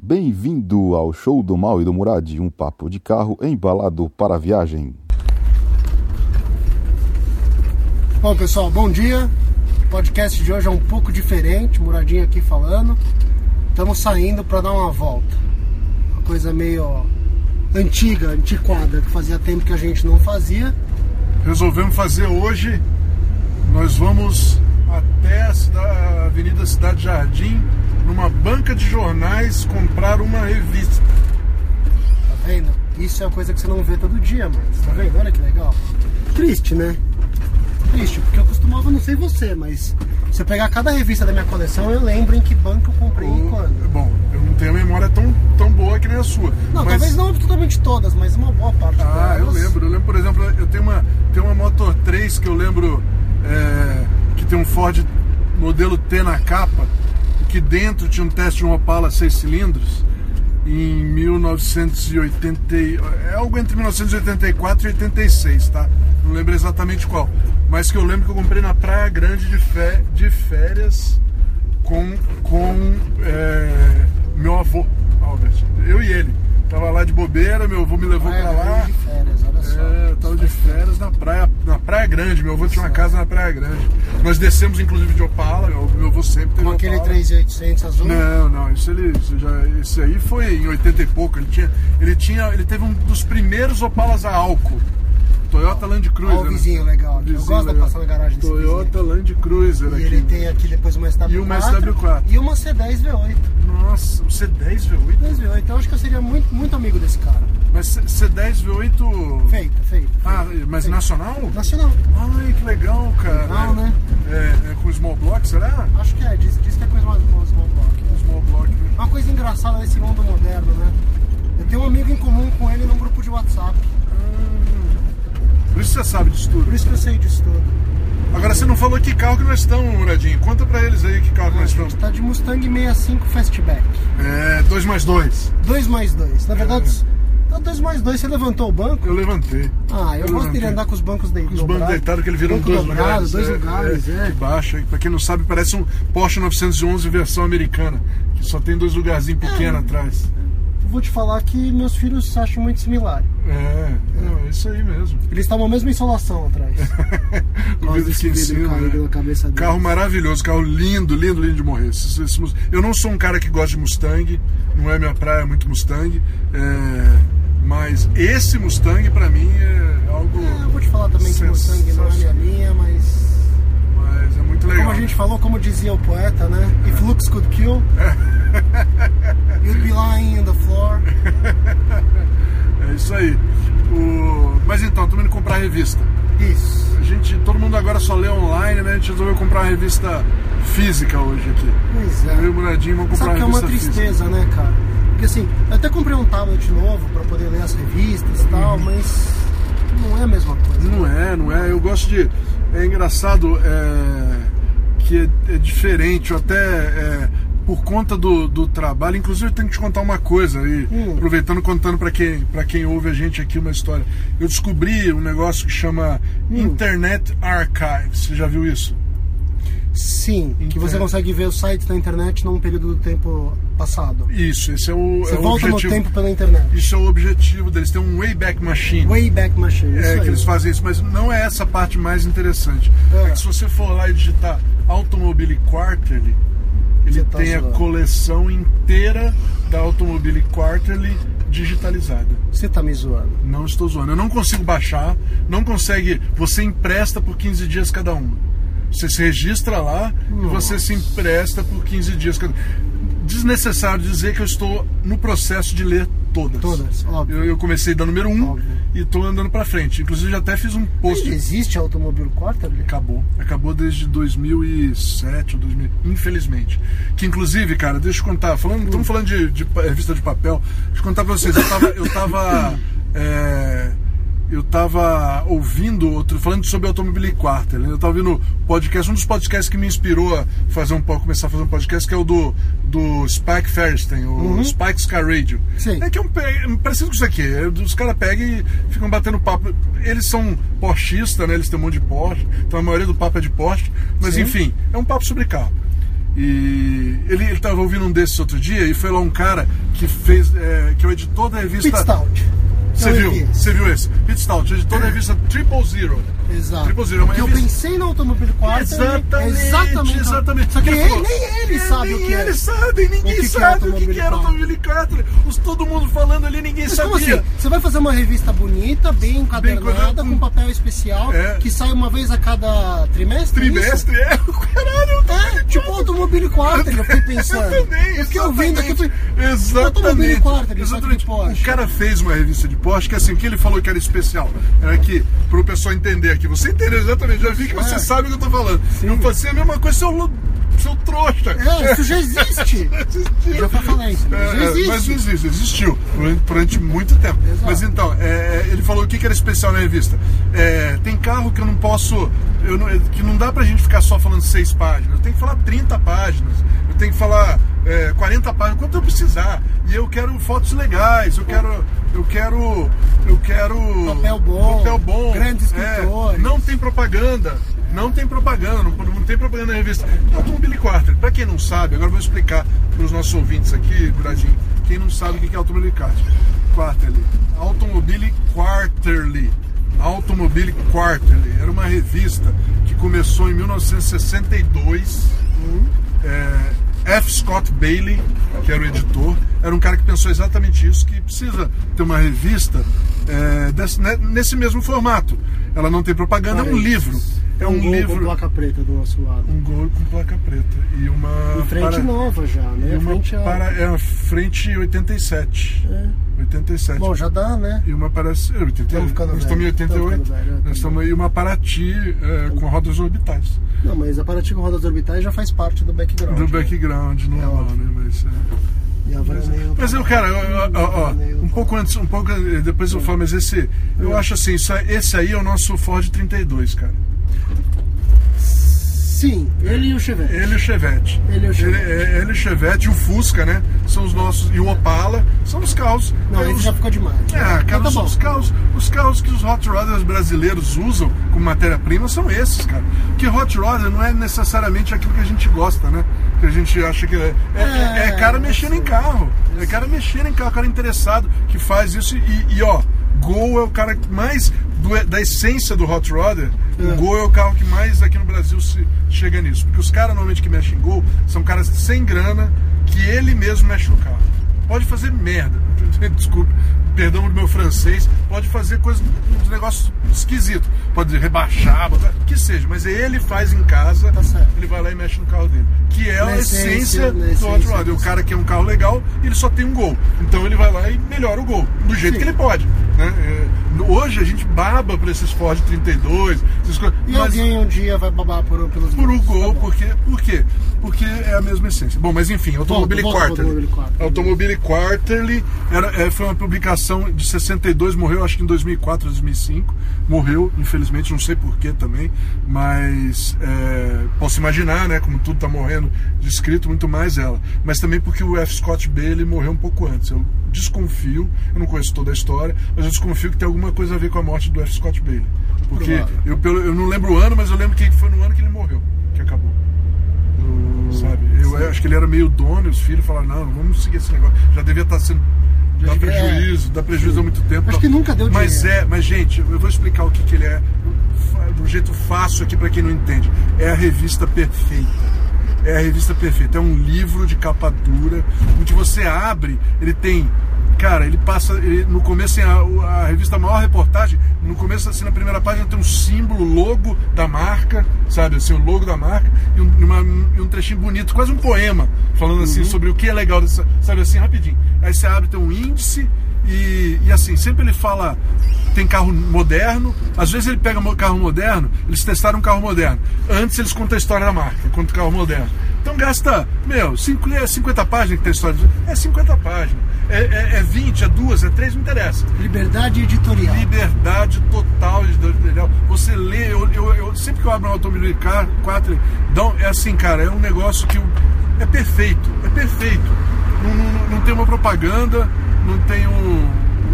Bem-vindo ao show do Mal e do Murad, um papo de carro embalado para a viagem. Bom, pessoal, bom dia. O podcast de hoje é um pouco diferente, Muradinho aqui falando. Estamos saindo para dar uma volta. Uma coisa meio antiga, antiquada, que fazia tempo que a gente não fazia. resolvemos fazer hoje. Nós vamos até a, cida- a Avenida Cidade Jardim, numa banca de jornais, comprar uma revista. Tá vendo? Isso é uma coisa que você não vê todo dia, mas tá vendo? Olha que legal. Triste, né? Triste, porque eu costumava, não sei você, mas se eu pegar cada revista da minha coleção, eu lembro em que banco eu comprei e quando. Bom, eu não tenho a memória tão, tão boa que nem a sua. Não, mas- talvez não absolutamente todas, mas uma boa parte Ah, eu delas. lembro. Eu lembro, por exemplo, eu tenho uma, tenho uma Motor 3 que eu lembro é, que tem um Ford modelo T na capa, que dentro tinha um teste de uma Opala 6 cilindros em 1980, e- é algo entre 1984 e 86, tá? Não lembro exatamente qual, mas que eu lembro que eu comprei na Praia Grande de, fé, de férias com, com é, meu avô, Albert. Eu e ele. Tava lá de bobeira, meu avô me levou Praia pra lá. De férias, olha só. É, eu tava de férias na praia, na Praia Grande. Meu avô tinha uma casa na Praia Grande. Nós descemos inclusive de Opala, meu, meu avô sempre teve Com aquele Opala. 3800 azul. Não, não, isso ele isso já, esse aí foi em 80 e pouco. Ele tinha, ele tinha, ele teve um dos primeiros Opalas a álcool. Toyota Land Cruiser. Olha o né? vizinho legal aqui. Eu Vizinho gosto de legal. passar na garagem desse Toyota Land Cruiser vizinho. E aqui. ele tem aqui depois uma SW4. E uma SW4. E uma C10 V8. Nossa, o C10 V8. 10 V8. Então eu acho que eu seria muito, muito amigo desse cara. Mas C- C10 V8. Feita, feita. Ah, mas nacional? Nacional. Ai, que legal, cara. Legal, né? É, é com small block, será? Acho que é. Diz, diz que é coisa mais boa, small block. é. Small block. né? Uma coisa engraçada desse mundo moderno, né? Eu tenho um amigo em comum com ele num grupo de WhatsApp. Por isso você sabe disso tudo. Por isso que eu sei disso tudo. Agora você não falou que carro que nós estamos, Muradinho. Conta pra eles aí que carro que nós estamos. tá de Mustang 65 Fastback. É, 2 mais 2. 2 mais 2. Na verdade, tá 2 mais 2. Você levantou o banco? Eu levantei. Ah, eu, gosto levantei. dele andar com os bancos de, Com os bancos deitados que ele virou dois dobrado, lugares. dois é, lugares, é. Que baixo, hein? Pra quem não sabe, parece um Porsche 911 versão americana. Que só tem dois lugarzinhos pequenos É. atrás. Eu Vou te falar que meus filhos acham muito similar. É, não, é isso aí mesmo. Eles tomam a mesma insolação atrás. O vidro aqui em vidro né? na cabeça deles. Carro maravilhoso, carro lindo, lindo, lindo de morrer. Esse- esse Eu não sou um cara que gosta de Mustang, não é minha praia muito Mustang, é, mas esse Mustang pra mim é algo. É, eu vou te falar também que o Mustang não é minha linha, mas... É muito legal. Como a gente falou, como dizia o poeta, né? If looks could kill, you'd be lying on the floor. É isso aí. O- Mas então, estamos indo comprar revista. Isso. A gente, todo mundo agora só lê online, né? A gente resolveu comprar uma revista física hoje aqui. Pois Eu e o é. Muradinho vamos comprar Sabe que é uma revista tristeza, né, cara? Porque assim, eu até comprei um tablet novo pra poder ler as revistas e tal, mas não é a mesma coisa. física. Não é, não é. Eu gosto de. É engraçado é, que é, é diferente. Eu até. é, por conta do, do trabalho, inclusive eu tenho que te contar uma coisa aí, Hum. aproveitando contando para quem, pra quem ouve a gente aqui uma história. Eu descobri um negócio que chama Hum. Internet Archives. Você já viu isso? Sim, que você consegue ver os sites da internet num período do tempo passado. Isso, esse é o, Você é o volta no objetivo. tempo pela internet. Isso é o objetivo deles. Tem um Wayback Machine. Wayback Machine. É, que eles fazem isso, mas não é essa parte mais interessante. É. É. que se você for lá e digitar Automobile Quarterly, ele tá tem a coleção inteira da Automobile Quarterly digitalizada. Você tá me zoando. Não estou zoando. Eu não consigo baixar, não consegue. Você empresta por 15 dias cada uma. Você se registra lá e você se empresta por 15 dias Desnecessário dizer que eu estou no processo de ler todas. Todas, óbvio. Eu, eu comecei da número 1 um Óbvio. e estou andando para frente. Inclusive já até fiz um post. Existe automóvel Quarterly? Acabou. Acabou desde 2007 ou 2000, infelizmente. Que inclusive, cara, deixa eu contar, falando, estamos falando de, de revista de papel, deixa eu contar pra vocês, eu tava, eu tava, é, eu tava ouvindo outro, falando sobre Automobile Quarter, né? eu tava ouvindo podcast, um dos podcasts que me inspirou a fazer um começar a fazer um podcast, que é o do, do Spike Ferstein, o Spike's Car Radio. Sim. É que é um, é parecido com isso aqui, é, os caras pegam e ficam batendo papo. Eles são Porschistas, né? Eles têm um monte de Porsche, então a maioria do papo é de Porsche, mas Sim. enfim, é um papo sobre carro. E ele, ele tava ouvindo um desses outro dia e foi lá um cara que fez. é, que é o editor da revista. Pit Stout. Você viu? Você viu esse? Pit Stout, editor da revista Triple Zero. Exato. Triple Zero é uma Porque eu revista- pensei no Automobile Quarter. Exatamente, exatamente. exatamente. Só que Ele falou- nem ele É, sabe nem o que é. ele sabe, ninguém O que que é sabe o que, que era Quarter. Automobile Quarter. Os, todo mundo falando ali, ninguém Mas sabia. como assim? Você vai fazer uma revista bonita, bem encadernada, com papel especial, É. que sai uma vez a cada trimestre? é? Trimestre, é, caralho, É, tipo Automobile Quarter, eu fiquei pensando. Eu também, eu fiquei ouvindo aqui, Exatamente. Automobile Quarter, Exatamente. Porsche. O cara fez uma revista de Porsche que assim, o que ele falou que era especial era que, pro pessoal entender aqui, você entendeu exatamente, já vi que você É. sabe o que eu tô falando. Sim. Eu passei a mesma coisa, seu, seu trouxa. É, isso já existe. Já foi falência, mas É, já existe. Mas não existe, existiu durante, muito tempo. Exato. Mas então, é, ele falou o que, que era especial na revista. É, tem carro que eu não posso. eu não- que não dá pra gente ficar só falando seis páginas. Eu tenho que falar 30 páginas. Tenho que falar é, 40 páginas, quanto eu precisar. E eu quero fotos legais, eu quero. Eu quero. Eu quero. Papel bom, Papel bom. grandes é, escritores. não tem propaganda. Não tem propaganda, não, não tem propaganda na revista. Automobile Quarter, pra quem não sabe, agora eu vou explicar para os nossos ouvintes aqui, Guradinho, quem não sabe o que é Automobile Quarter. Quarterly. Automobile Quarterly. Automobile Quarterly. Era uma revista que começou em 1962. É, F. Scott Bailey, que era o editor, era um cara que pensou exatamente isso, que precisa ter uma revista é, desse- né, nesse mesmo formato. Ela não tem propaganda, é um livro. É um, gol com livro. placa preta do nosso lado. Um gol com placa preta. E uma. Em frente para- nova já, e né? uma frente a... para, é uma frente 87. É. 87. Bom, já dá, né? E uma para. é, 88. Estamos ficando Nós estamos em velho. Estamos 88. ficando velho, é, Nós tá estamos aí uma Paraty é, com rodas orbitais. Não, mas a Paraty com rodas orbitais já faz parte do background. Do né? background normal, óbvio. né? Mas, é. E a Veraneio Mas eu, cara, ó, ó, ó, um pouco antes, um pouco depois eu falo, mas esse, eu acho assim, é- esse aí é o nosso Ford 32, cara. Sim, ele e o Chevette. Ele e o Chevette. Ele e o Chevette. Ele, é- ele e o Chevette e o Fusca, né? São os nossos. E o Opala são os carros. Não, é, esse os- já ficou demais. É, cara, Mas tá os carros, os carros que os hot rodders brasileiros usam como matéria-prima são esses, cara. Que hot rodder não é necessariamente aquilo que a gente gosta, né? Que a gente acha que é. É, é- é cara mexendo em carro. É cara mexendo em carro, cara interessado que faz isso. E, e, ó, Gol é o cara que mais do- da essência do hot rodder. O É. Gol é o carro que mais aqui no Brasil se chega nisso. Porque os caras normalmente que mexem em Gol são caras sem grana que ele mesmo mexe no carro. Pode fazer merda. Desculpa, perdão do meu francês. Pode fazer coisas, uns negócios esquisitos. Pode rebaixar, botar, que seja. Mas ele faz em casa. Tá. Ele vai lá e mexe no carro dele. Que é Na a essência, essência, do hot rodder. O cara quer um carro legal ele só tem um gol. Então ele vai lá e melhora o gol. Do jeito Sim. que ele pode. Né? É, hoje a gente baba por esses Ford 32. essas coisas, E mas- alguém um dia vai babar por, pelos por um gols. gol, Tá porque, por quê? Porque é a mesma essência. Bom, mas enfim, Automobile volta Quarterly. Automobile Quarterly. Automobile Quarterly era, é, foi uma publicação de 62, morreu acho que em 2004, 2005. Morreu, infelizmente, não sei porquê também, mas é, posso imaginar, né, como tudo tá morrendo de escrito, muito mais ela. Mas também porque o F. Scott Bailey morreu um pouco antes. Eu desconfio, eu não conheço toda a história, mas eu desconfio que tem alguma coisa a ver com a morte do F. Scott Bailey. Porque Provável. eu, pelo- eu não lembro o ano, mas eu lembro que foi no ano que ele morreu, que acabou. Sabe? Eu acho que ele era meio dono e os filhos falaram, não, não vamos seguir esse negócio. Já devia estar sendo. Já Dá devia- prejuízo, dá prejuízo há muito tempo. Acho tal. que nunca deu Mas dinheiro. é, mas gente, eu vou explicar o que, que ele é de um jeito fácil aqui para quem não entende. É a revista perfeita. É a revista perfeita. É um livro de capa dura, onde você abre, ele tem. Cara, ele passa. ele- no começo tem a, a revista a maior reportagem. No começo, assim, na primeira página tem um símbolo, logo da marca, sabe? Assim, o logo da marca, e um, uma- um trechinho bonito, quase um poema, falando assim sobre o que é legal dessa. Sabe assim, rapidinho. Aí você abre, tem um índice, e, e assim, sempre ele fala. Tem carro moderno, às vezes ele pega mo- carro moderno, eles testaram um carro moderno. Antes eles contam a história da marca, contam o carro moderno. Então gasta, meu, cinco, é 50 páginas que tem a história. É 50 páginas. É, é, é 20, é duas, é três, não interessa. Liberdade editorial. Liberdade total de editorial. Você lê, eu, eu- eu- sempre que eu abro um automóvel car, 4, então, é assim, cara, é um negócio que é perfeito, é perfeito. Não, não- não tem uma propaganda, não tem um,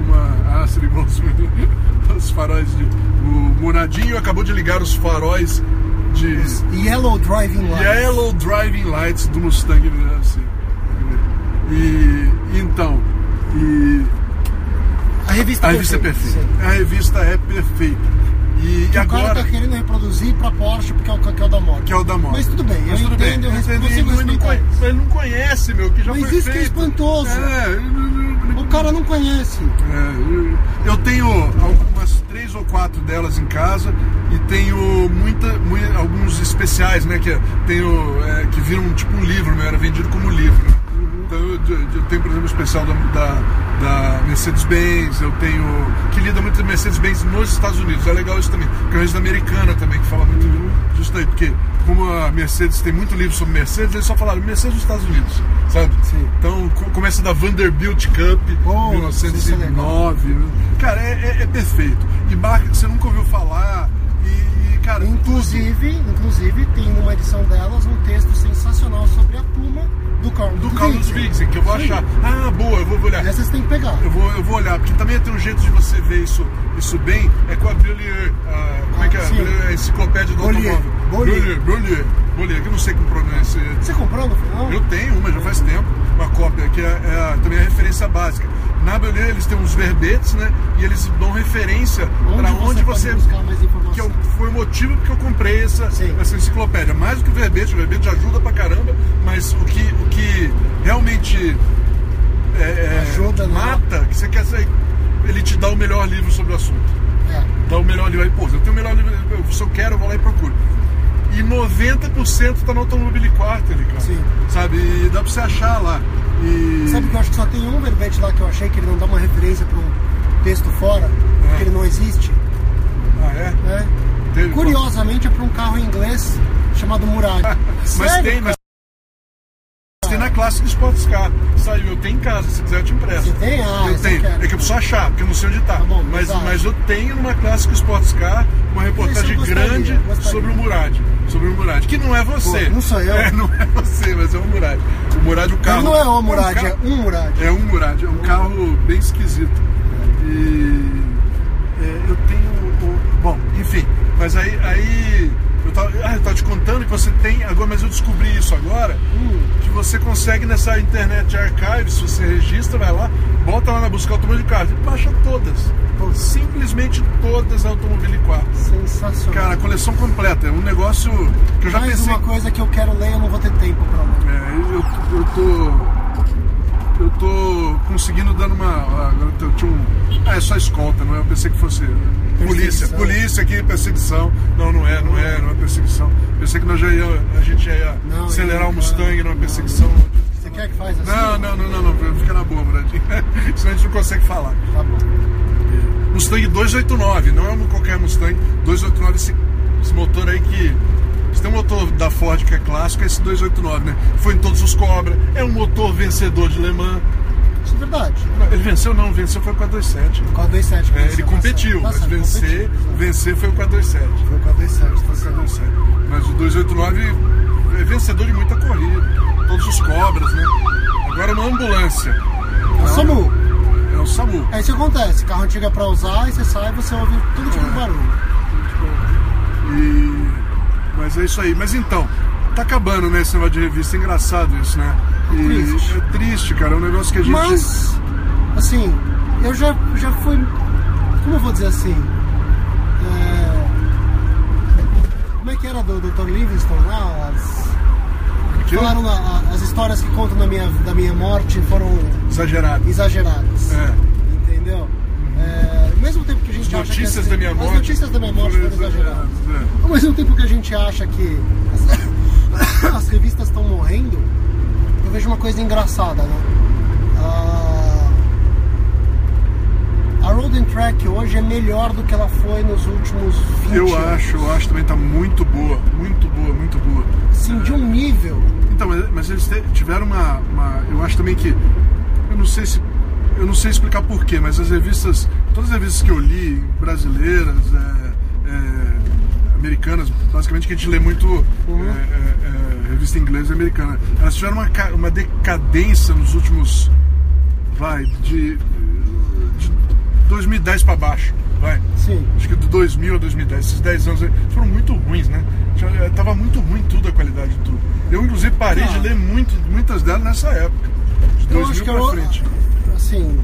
uma. Ah, seria igual os, os faróis de. O Muradinho acabou de ligar os faróis de Yellow Driving Lights. Yellow Driving Lights do Mustang. Assim. E então, e A revista, a revista é perfeita. A revista é perfeita. E, e o cara agora tá querendo reproduzir pra Porsche porque é o, que é o da moto. que é o da moto. Mas tudo bem, Mas eu tudo bem, entendo, eu eu entendo, consigo ele não respeitar conhece, isso. mas ele não conhece, meu, que já Mas foi isso que é feito. espantoso. É, O cara não conhece. É, eu- tenho algumas três ou quatro delas em casa e tenho muita, mui- alguns especiais, né? Que tenho é, que viram tipo um livro, meu, era vendido como livro. Então eu, eu- tenho, por exemplo, o especial da, da, da Mercedes-Benz, eu tenho. que lida muito com Mercedes-Benz nos Estados Unidos. É legal isso também. É revista americana também, que fala muito disso daí, porque como a Mercedes tem muito livro sobre Mercedes, eles só falaram Mercedes nos Estados Unidos, sabe? Sim. Então co- começa da Vanderbilt Cup, Oh, 1909. isso é 9, né? Cara, é, é- é perfeito. E marca que você nunca ouviu falar. Cara, Inclusive, inclusive, tem numa edição delas um texto sensacional sobre a Puma do Carlos do Carlos que eu vou Sim. achar. Ah, boa, eu vou olhar. Essa você tem que pegar. Eu vou, eu vou olhar, porque também tem um jeito de você ver isso, isso bem, é com a Brillier, a, como é que é? Ah, a enciclopédia do automóvel. Brillier, Bollier, que eu não sei como pronuncia. Você comprou no final? Eu tenho uma, já faz tempo, uma cópia, que é, é também é a referência básica. Na Brillier eles têm uns verbetes, né? E eles dão referência para onde você buscar mais informação? Que eu- foi o motivo que eu comprei essa, Sim. essa enciclopédia. Mais do que o verbete, o verbete ajuda pra caramba, mas o que, o que realmente é, é, Ajuda, né? mata, que você quer sair, ele te dá o melhor livro sobre o assunto. É. Dá o melhor livro aí, pô, eu tenho o melhor livro, se eu quero, eu vou lá e procuro. E 90% tá no Automobile Quarterly, cara. Sim. Sabe? E dá pra você achar lá. E... Sabe que eu acho que só tem um verbete lá que eu achei que ele não dá uma referência para um texto fora, É. que ele não existe. Ah, é? Né? Teve- Curiosamente é para um carro em inglês chamado Murad. Mas tem, mas tem na Classic Sports Car. Saiu, eu tenho em casa, se quiser eu te empresto. Você tem? Ah, eu tenho. É que eu preciso achar, porque eu não sei onde tá. Tá bom, mas, mas eu tenho numa Classic Sports Car uma reportagem gostaria, grande gostaria. sobre o Murad. Sobre o Murad. Que não é você. Pô, não sou eu. É, não é você, mas é o Murad. O Murad, o carro. Ele não é o Murad, carro- é um Murad. é um Murad, é um carro bem esquisito. E é, eu tenho. Enfim, mas aí. aí eu, tava, ah, eu tava te contando que você tem. Agora, mas eu descobri isso agora. Que você consegue nessa internet archive, se você registra, vai lá, bota lá na busca automóvel de carro e baixa todas. Simplesmente todas automóvel 4. Sensacional. Cara, a coleção completa. É um negócio que eu já Mais pensei. uma coisa que eu quero ler, eu não vou ter tempo para ler. É, eu, eu tô. Eu tô conseguindo dando uma. Agora eu tinha um. Ah, é só escolta, não é? Eu pensei que fosse. Polícia, polícia aqui, perseguição. Não, não é, não é, não é perseguição. Pensei que nós já ia, a gente já ia Não, acelerar o Mustang numa perseguição. Você quer que faz assim? Não, não, não, não, não, fica na boa, Muradinho. Senão a gente não consegue falar. Tá bom. Mustang 289, não é qualquer Mustang. 289, esse, esse motor aí que. Tem um motor da Ford que é clássico, é esse 289, né? Foi em todos os Cobra, é um motor vencedor de Le Mans. Isso é verdade. Não, Ele venceu não, venceu foi o 427. O 427. É, ele competiu, Tá mas vencer, competiu, vencer foi o 427. Foi o 427. Foi o 427. Mas o 289 é vencedor de muita corrida. Todos os Cobras, né? Agora uma ambulância. É o SAMU. É o SAMU. É isso que acontece. Carro antigo é pra usar e você sai e você ouve todo tipo de barulho. E... Mas é isso aí. Mas então, tá acabando, né, esse negócio de revista. É engraçado isso, né? E Triste. É triste, cara. É um negócio que a gente. Mas, assim, eu já, já fui. Como eu vou dizer assim? É, como é que era do Dr. Livingstone lá? As, falaram a- as histórias que contam da minha, da minha morte foram Exagerado. exageradas. É. Entendeu? É, mesmo tempo que a gente As acha que notícias assim, da minha morte. As notícias da minha morte foram exageradas. É. Ao mesmo tempo que a gente acha que as, as revistas estão morrendo, eu vejo uma coisa engraçada, né? Ah, a Road and Track hoje é melhor do que ela foi nos últimos 20 Eu anos. acho, eu acho também tá muito boa. Muito boa, muito boa. Assim, de um nível. Então, mas, mas eles tiveram uma, uma- Eu acho também que. Eu não sei se. Eu não sei explicar porquê, mas as revistas. Todas as revistas que eu li, brasileiras, é, é, americanas, basicamente que a gente lê muito Uhum. é, é, é, revista inglesa e americana, elas tiveram uma, uma decadência nos últimos. Vai, de. de 2010 para baixo. vai. Sim. Acho que do 2000 a 2010, esses 10 anos aí, foram muito ruins, né? Eh, tava muito ruim tudo, a qualidade de tudo. Eu, inclusive, parei Ah. de ler muito, muitas delas nessa época. De Eu 2000 acho que pra eu, frente. Assim,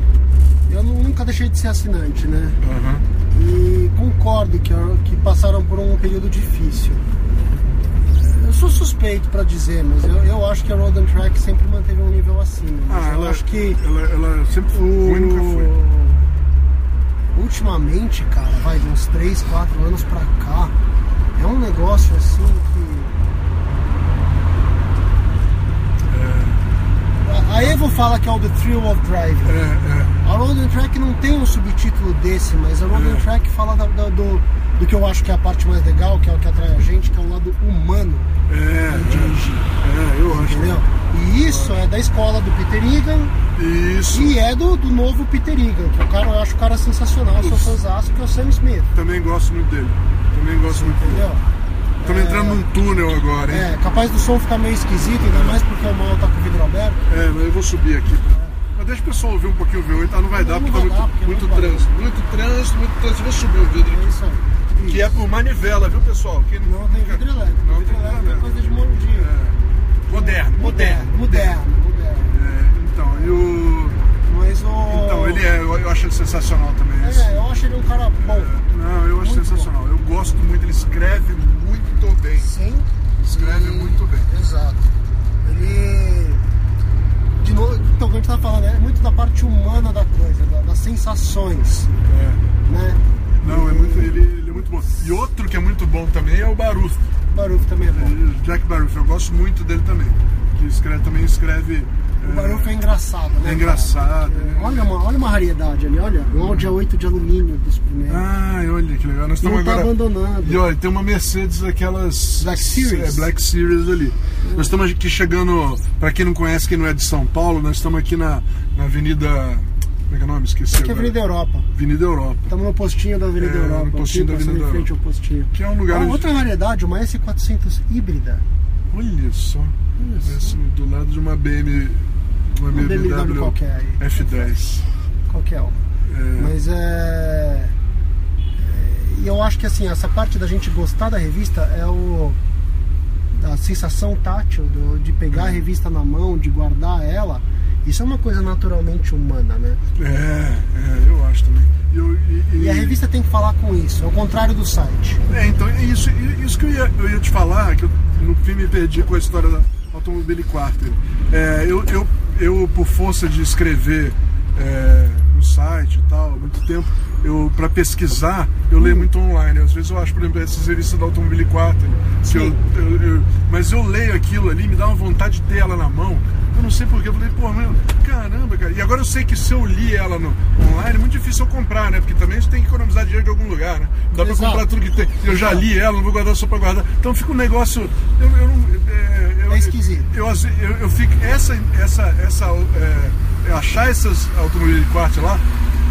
eu nu- nunca deixei de ser assinante, né? Aham. E concordo que, que passaram por um período difícil. Eu sou suspeito pra dizer, mas eu, eu acho que a Road and Track sempre manteve um nível acima. Ah, eu ela, acho que ela, ela sempre foi, o... nunca foi. Ultimamente, cara, vai de uns 3, 4 anos pra cá, é um negócio assim que. A- Evo fala que é o The Thrill of Driving. É, é. A Road and Track não tem um subtítulo desse, mas a Road É. and Track fala da- da- do, do que eu acho que é a parte mais legal, que é o que atrai a gente, que é o lado humano É, de dirigir. é, eu acho. Entendeu? E isso é da escola do Peter Egan Isso. e é do, do novo Peter Egan, que o cara, eu acho o cara sensacional, eu sou fãzaço, que é o Sam Smith. Também gosto muito dele. Também gosto muito dele. Estamos entrando num túnel agora, hein? É, capaz do som ficar meio esquisito, ainda mais porque o mal tá com o vidro aberto. É, mas eu vou subir aqui. Mas deixa o pessoal ouvir um pouquinho o V8, tá? Não vai dar, Não porque tá dar, muito, é muito muito trânsito. Muito trânsito, muito trânsito. Eu vou subir o vidro É aqui. isso aí. Que é por manivela, viu, pessoal? Quem Não tem vidro elétrico. Não vidro elétrico é coisa de moldinho. É. Moderno, moderno. Moderno, moderno. É, então, e o... Mas o. Então, ele é, eu, eu acho ele sensacional também. esse. É, eu acho ele um cara bom. Não, eu acho Muito sensacional. Eu gosto muito, ele escreve muito bem. Sim. Escreve E- muito bem. Exato. Ele. De novo, então, o que a gente tá falando é muito da parte humana da coisa, da- das sensações, É. né? Não, é E muito, ele, ele é muito bom. E outro que é muito bom também é o Baruf. O Baruf também é bom. Jack Baruf, eu gosto muito dele também. Que escreve, também escreve. O Baruf é engraçado, né? É engraçado. É, Olha uma, olha uma raridade ali, olha. Um Audi A8 de alumínio dos primeiros. Ah, olha que legal. Nós estamos Não tá agora. abandonado. E olha, tem uma Mercedes daquelas. Black Series. É, Black Series ali. Nós estamos aqui chegando. Para quem não conhece, quem não é de São Paulo, nós estamos aqui na, na Avenida. Como é que é o nome? Esqueci. Aqui é. Avenida Europa. Avenida Europa. Estamos no postinho da Avenida É, no Europa. postinho aqui, da Avenida em frente ao postinho. Que é um lugar Ah, onde. outra raridade, uma S400 híbrida. Olha só. Isso. Esse do lado de uma BM. Uma BMW, BMW qualquer aí. F10. Qualquer uma. É, Mas é. é, E eu acho que assim, essa parte da gente gostar da revista é o. a sensação tátil do- de pegar a revista na mão, de guardar ela. Isso é uma coisa naturalmente humana, né? é, é, eu acho também. E, eu- e- E a e- revista tem que falar com isso, ao contrário do site. É, então, é isso, isso que eu ia, eu ia te falar, que eu no fim me perdi com a história da Automobile Quarter. É, eu, eu, eu, por força de escrever é, no site e tal, há muito tempo, eu para pesquisar, eu leio muito online. Às vezes eu acho, por exemplo, essas revistas da Automobile Quarter, que Sim. eu, eu- eu- mas eu leio aquilo ali, me dá uma vontade de ter ela na mão. Eu não sei porquê, eu falei, pô, meu, caramba, cara. E agora eu sei que se eu li ela no online, é muito difícil eu comprar, né? Porque também você tem que economizar dinheiro de algum lugar, né? Não dá pra Exato. comprar tudo que tem. Eu já li ela, não vou guardar só pra guardar. Então fica um negócio. Eu, eu não. É, eu, É esquisito. Eu, eu, eu fico. Essa. essa, essa é, achar essas automóveis de quarter lá,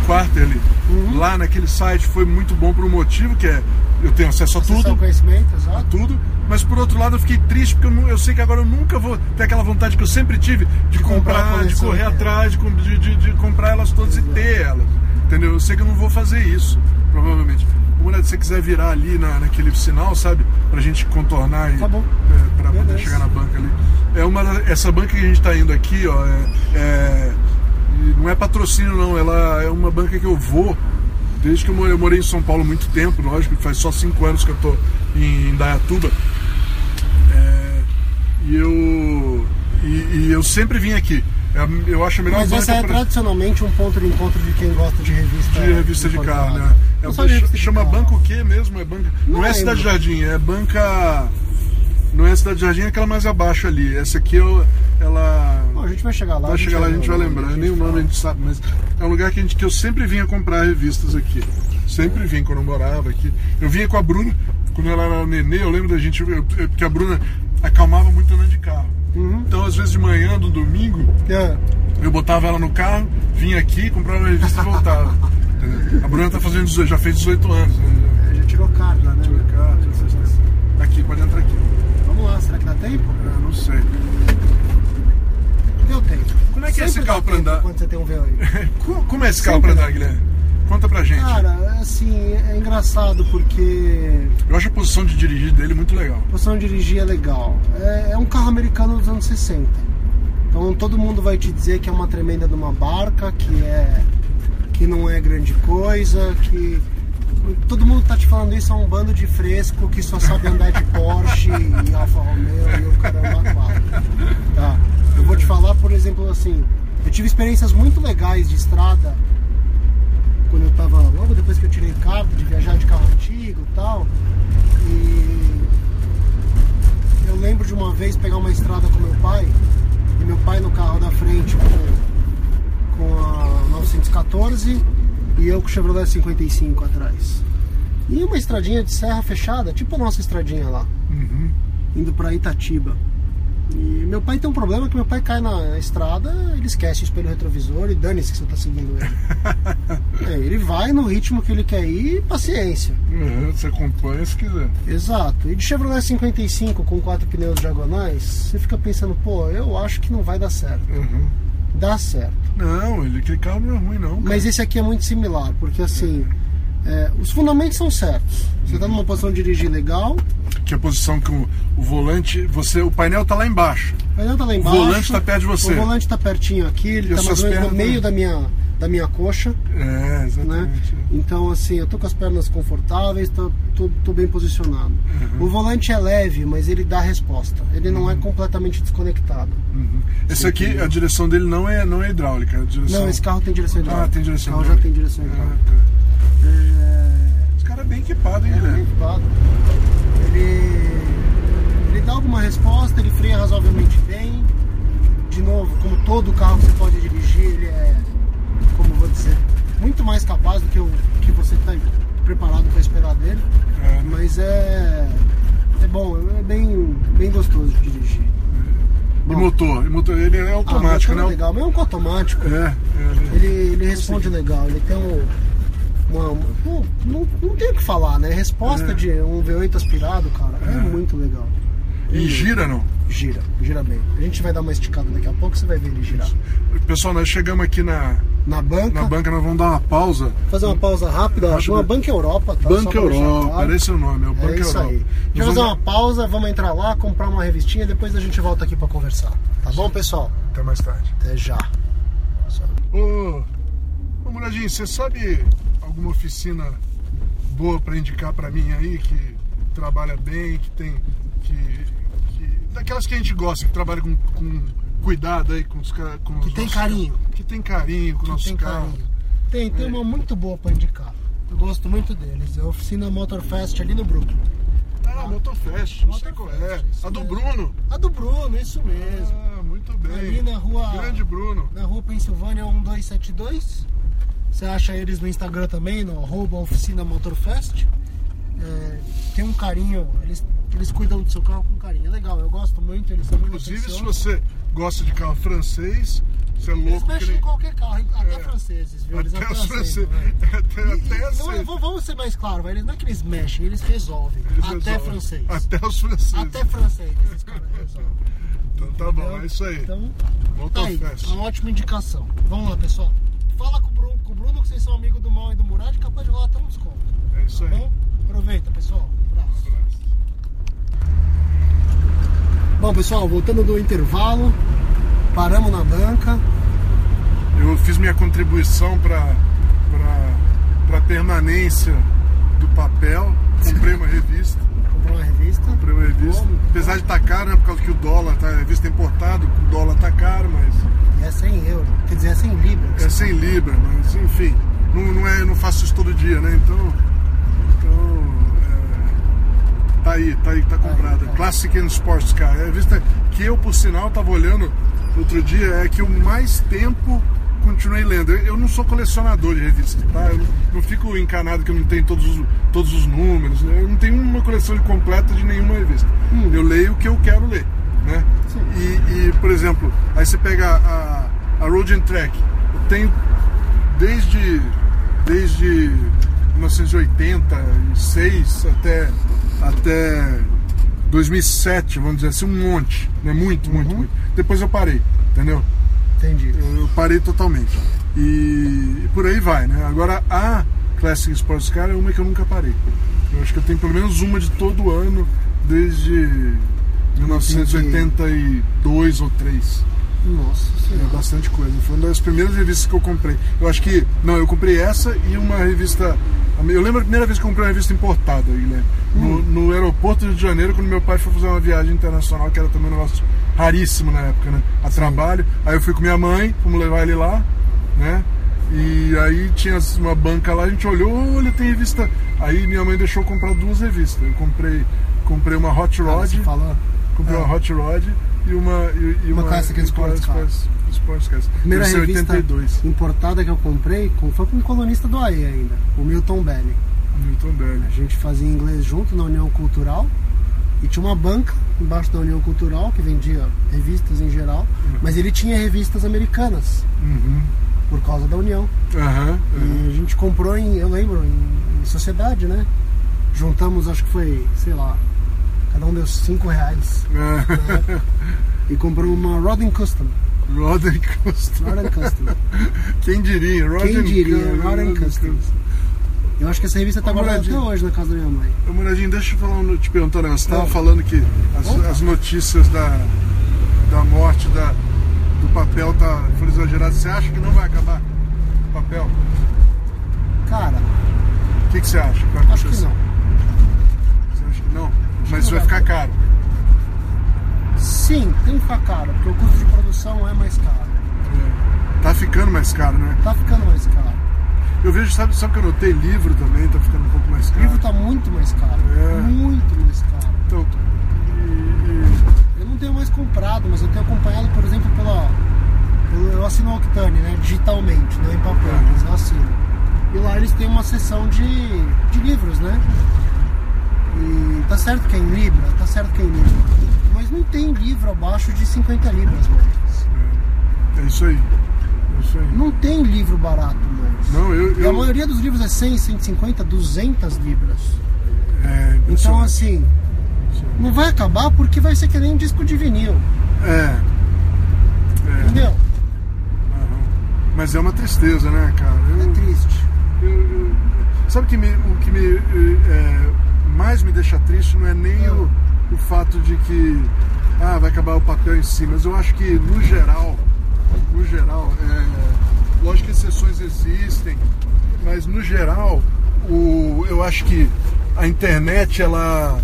quarterly, Uhum. lá naquele site foi muito bom por um motivo, que é eu tenho acesso a Acessar tudo conhecimento, exato. tudo, mas por outro lado eu fiquei triste porque eu, não- eu sei que agora eu nunca vou ter aquela vontade que eu sempre tive de, comprar a comprar, de correr inteira. atrás, de, de, de- de comprar elas todas e ter elas. Entendeu? Eu sei que eu não vou fazer isso, provavelmente. Mulher, se você quiser virar ali na, naquele sinal, sabe? Pra gente contornar e Tá bom. é, pra poder chegar na banca ali. É uma, essa banca que a gente tá indo aqui, ó, é, é- não é patrocínio não, ela é uma banca que eu vou desde que eu morei, eu morei em São Paulo há muito tempo, lógico, faz só cinco anos que eu tô em Indaiatuba. É, e eu e, e eu sempre vim aqui. É Eu acho a melhor Mas essa é pra- tradicionalmente um ponto de encontro de quem gosta de revista. de revista de carro, né? É, Não chama carro. banco o quê mesmo? É banca. Não, Não é. Cidade Jardim, é banca. Não é Cidade Jardim, é aquela mais abaixo ali. Essa aqui eu- ela. Bom, a gente vai chegar lá. Vai chegar lá, a gente vai lembra, lembrar. Nem o nome a gente sabe, mas é um lugar que, a gente, que eu sempre vinha comprar revistas aqui. Sempre vim quando eu morava aqui. Eu vinha com a Bruna, quando ela era nenê, eu lembro da gente, eu- porque a Bruna acalmava muito andando de carro. Uhum. Então, às vezes de manhã, do domingo, É. eu botava ela no carro, vinha aqui, comprava uma revista e voltava. A Bruna tá fazendo 18, já fez 18 anos. Né? Já tirou carta, né? Tirou carta, já. Aqui, pode entrar aqui. Vamos lá, será que dá tempo? Eu não sei. Deu tempo. Como é que é Sempre esse carro tempo andar? Quando você tem um V8. Co- Como é esse carro pra andar, Guilherme? Conta pra gente. Cara, assim, é engraçado porque Eu acho a posição de dirigir dele muito legal. a posição de dirigir é legal. É, é um carro americano dos anos 60. Então todo mundo vai te dizer que é uma tremenda de uma barca, que é que não é grande coisa, que todo mundo tá te falando isso é um bando de fresco que só sabe andar de Porsche e Alfa Romeo e o caramba quatro. Tá. Eu vou te falar, por exemplo, assim, eu tive experiências muito legais de estrada quando eu tava logo depois que eu tirei carta de viajar de carro antigo e tal. E eu lembro de uma vez pegar uma estrada com meu pai e meu pai no carro da frente com, com a 914 e eu com o Chevrolet 55 atrás. E uma estradinha de serra fechada, tipo a nossa estradinha lá, Uhum. indo pra Itatiba. E meu pai tem um problema que meu pai cai na estrada, ele esquece o espelho retrovisor e dane-se que você tá seguindo ele. É, ele vai no ritmo que ele quer ir e paciência. Uhum, Você acompanha se quiser. Exato. E de Chevrolet 55 com quatro pneus diagonais, você fica pensando, pô, eu acho que não vai dar certo. Uhum. Dá certo. Não, ele, aquele carro não é ruim, não. cara. Mas esse aqui é muito similar, porque assim, é, os fundamentos são certos. Você tá numa posição de dirigir legal, Que a posição que o, o volante. Você, o painel tá lá embaixo. o painel tá lá embaixo. volante tá perto de você. O volante tá pertinho aqui, ele E tá as mais ou menos no meio da minha, da minha coxa. É, né? exatamente. Então, assim, eu tô com as pernas confortáveis, tô, tô, tô bem posicionado. Uhum. O volante é leve, mas ele dá resposta. Ele não é completamente desconectado. Uhum. Esse aqui, a direção dele não é, não é hidráulica. é direção... Não, esse carro tem direção hidráulica. Ah, tem direção O carro já hidráulica. tem direção Ah, hidráulica. tá. É... Esse cara é bem equipado, hein, É, bem equipado. Ele, ele dá alguma resposta, ele freia razoavelmente bem. De novo, como todo carro que você pode dirigir, ele é, como eu vou dizer, muito mais capaz do que o que você está preparado para esperar dele. É, Mas é, é bom, é bem, bem gostoso de dirigir. E Bom, motor? E motor? Ele é ah, automático, é né? legal, mesmo com automático. É, é. Ele, ele responde legal, ele tem um. Uma, não, não, não tem o que falar, né? Resposta É. de um V8 aspirado, cara, é, muito legal. E gira não? Gira, gira bem. A gente vai dar uma esticada daqui a pouco, você vai ver ele girar. Pessoal, nós chegamos aqui na, Na banca, na banca, nós vamos dar uma pausa. fazer uma pausa rápida, Rápida. chama Banca Europa, tá? Banca Europa, claro. esse é o nome, é o Banca É isso Europa. aí. A gente vai Nós fazer vamos- uma pausa, vamos entrar lá, comprar uma revistinha e depois a gente volta aqui pra conversar. Tá bom, pessoal? Até mais tarde. Até já. Ô, ô Muradinho, você sabe alguma oficina boa pra indicar pra mim aí, que trabalha bem, que tem. Que, que- daquelas que a gente gosta, que trabalha com, com cuidado aí, com os caras. Que tem carinho. Que tem carinho com o nosso tem carro. carinho. Tem, tem uma muito boa pra indicar. Eu gosto muito deles. É a oficina Motorfest ali no Brooklyn. Ah, Motorfest, não sei qual é. A do mesmo. Bruno. A do Bruno, isso mesmo. Ah, muito bem. Ali na rua- Grande Bruno. Na rua Pensilvânia 1272. Você acha eles no Instagram também, no arroba oficina Motorfest. É, tem um carinho, eles, eles cuidam do seu carro com carinho. É legal, eu gosto muito, eles são muito Inclusive, se você gosta de carro francês, você é Eles louco. que mexem em qualquer carro, até É. franceses, viu? Eles Até os aceitam, franceses. né? Até, E- até e- não, vamos ser mais claros. Não é que eles mexem, eles resolvem. Eles até resolvem. francês. Até os franceses. Até francês esses caras resolvem. Então tá bom, entendeu? é isso aí. Então, tá aí, uma ótima indicação. Vamos lá, pessoal. Fala com o Bruno, com o Bruno que vocês são amigos do Mal e do Murad, capaz de rolar até um desconto. É isso Tá aí. bom? Aproveita, pessoal. Abraço. Bom, pessoal, voltando do intervalo, paramos na banca. Eu fiz minha contribuição para para permanência do papel. Comprei uma revista. Comprou uma revista. Comprei uma revista. Bom, Apesar de estar caro, né? Por causa que o dólar, tá, a revista é importada, o dólar tá caro, mas E é 100 euros. Quer dizer, é 100 libras. é 100 libras, mas enfim, não, não, é, não faço isso todo dia, né? Então, então é, tá aí, tá aí, tá comprada. tá. Classic and Sports Car. É a revista que eu, por sinal, tava olhando outro dia, é que eu mais tempo continuei lendo. Eu, eu não sou colecionador de revistas, tá? Eu não, não fico encanado que eu não tenho todos os, todos os números. né? Eu não tenho uma coleção completa de nenhuma revista. Hum. Eu leio o que eu quero ler, né? E, e, por exemplo, aí você pega a, a Road and Track. Eu tenho desde, desde 1986 até, até 2007, vamos dizer assim, um monte. Né? Muito, muito, Uhum. muito. Depois eu parei, entendeu? Entendi. Eu, eu parei totalmente. E, e por aí vai, né? Agora a Classic Sports Car é uma que eu nunca parei. Eu acho que eu tenho pelo menos uma de todo ano desde 1982 ou 3. Nossa É senhora. bastante coisa. Foi uma das primeiras revistas que eu comprei. Eu acho que. Não, eu comprei essa e uma revista. Eu lembro a primeira vez que eu comprei uma revista importada, Guilherme. No, no aeroporto de Janeiro, quando meu pai foi fazer uma viagem internacional, que era também um negócio raríssimo na época, né? A trabalho. Aí eu fui com minha mãe, fomos levar ele lá, né? E aí tinha uma banca lá, a gente olhou, olha, tem revista. Aí minha mãe deixou eu comprar duas revistas. Eu comprei, comprei uma Hot Cara, Rod. você falou. Comprei É. uma Hot Rod e uma. E, e Uma Classic Sports Car. Sports Car. Primeira Deve ser revista 82. importada que eu comprei com- foi com um colunista do AE ainda, o Milton Belli. Newton Belli. A gente fazia inglês junto na União Cultural e tinha uma banca embaixo da União Cultural que vendia revistas em geral, mas ele tinha revistas americanas Uhum. por causa da União. Aham. E a gente comprou em, eu lembro, em, em sociedade, né? Juntamos, acho que foi, sei lá, cada um deu 5 reais. aham. E comprou uma Rodin Custom. Rod and Custom. Rodin Custom. Quem diria? Rod Quem diria? Custom. Rod and Custom. Eu acho que essa revista tá guardada até hoje na casa da minha mãe. Ô, Moradinho, deixa eu falar, um- te perguntar negócio. Você estava falando que as, as notícias da, da morte da, do papel tá, foram exageradas. Você acha que não vai acabar o papel? Cara, O que, que você acha? que vai acho que não. Você acha que não? Mas não vai vai ficar caro. Sim, tem que ficar caro, porque o custo de produção é mais caro. Tá ficando mais caro, né? Tá ficando mais caro. Eu vejo, sabe, sabe que eu notei? Livro também tá ficando um pouco mais O caro. livro tá muito mais caro. É. Muito mais caro. Então, e- Eu não tenho mais comprado, mas eu tenho acompanhado, por exemplo, pela. pelo- eu assino o Octane, né? Digitalmente, não em papel, Uhum. mas eu assino. E lá eles têm uma seção de, de livros, né? E tá certo que é em Libra, tá certo que é em Libra. Mas não tem livro abaixo de 50 libras, mais. e- é isso aí. É isso aí. Não tem livro barato, mais. Não, eu. E a eu maioria dos livros é 100, 150, 200 libras. é, Então, impressionante. assim, não vai acabar porque vai ser que nem um disco de vinil, É. É. entendeu? Mas é uma tristeza, né, cara? É Eu, triste. eu- eu- sabe que me- o que me, é, mais me deixa triste não é nem Ah. o, o fato de que ah, vai acabar o papel em si, mas eu acho que no geral, no geral, é, lógico que exceções existem, mas no geral, o, eu acho que a internet ela,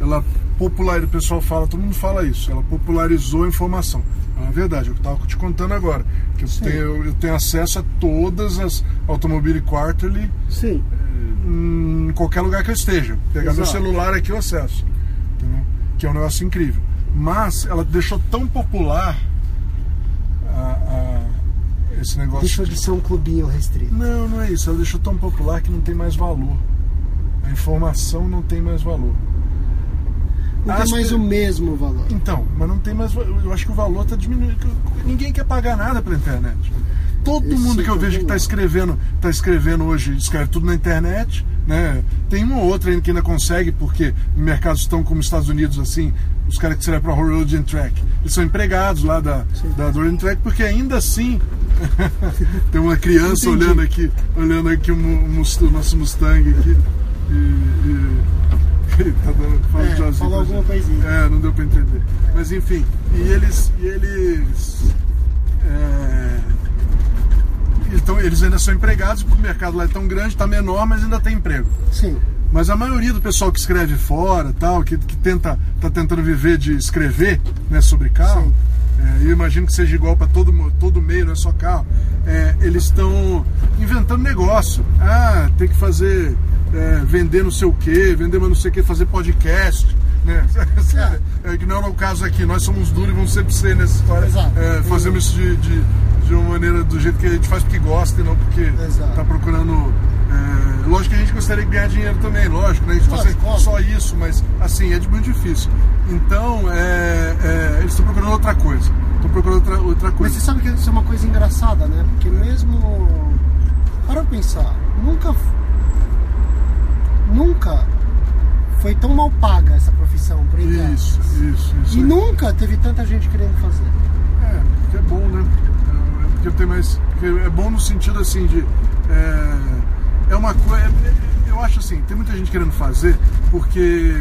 ela popularizou, o pessoal fala, todo mundo fala isso, ela popularizou a informação. É verdade, eu estava te contando agora, que eu tenho, eu tenho acesso a todas as Automobile Quarterly Sim. em qualquer lugar que eu esteja. Pegar meu celular aqui eu acesso. entendeu? Que é um negócio incrível. Mas ela deixou tão popular a- a- esse negócio. Deixou de ser um clubinho restrito. Não, não é isso. Ela deixou tão popular que não tem mais valor. A informação não tem mais valor. Não As tem mais pe- o mesmo valor. Então, mas não tem mais. Eu acho que o valor está diminuindo. Ninguém quer pagar nada pela internet. Todo Esse mundo que eu é vejo que está escrevendo, tá escrevendo hoje, escreve tudo na internet, né? Tem um ou outro ainda que ainda consegue, porque mercados tão como os Estados Unidos, assim, os caras que escrevem para a and Track, eles são empregados lá da, da Road and Track, porque ainda assim tem uma criança Entendi. olhando aqui, olhando aqui o, Mus- o nosso Mustang aqui. E, e- tá dando, fala É, falou alguma coisinha. É, não deu pra entender. Mas enfim, e eles. E eles. é, então, eles ainda são empregados, porque o mercado lá é tão grande, está menor, mas ainda tem emprego. Sim. Mas a maioria do pessoal que escreve fora, tal, que, que tenta, tá tentando viver de escrever, né, sobre carro, é, eu imagino que seja igual para todo todo meio, não é só carro. é, eles estão inventando negócio. Ah, tem que fazer é, vender não sei o que, vender mas não sei o que, fazer podcast. Né? É, que não é o caso aqui, nós somos duros e vamos sempre ser nessa história. Exato. É, fazemos isso de, de, de uma maneira do jeito que a gente faz porque gosta e não porque está procurando. É, lógico que a gente gostaria de ganhar dinheiro também, lógico, né? A gente Lógico, óbvio. só isso, mas assim, é de muito difícil. Então, é, é, eles estão procurando outra coisa. Estão procurando outra, outra Mas coisa. você sabe que isso é uma coisa engraçada, né? Porque mesmo. Para pensar, nunca. Nunca foi tão mal paga essa profissão por internet. Isso, isso, isso. E aí. nunca teve tanta gente querendo fazer. É, porque é bom, né? É, Porque tem mais. Porque é bom no sentido assim de. É, é uma coisa. eu acho assim, tem muita gente querendo fazer porque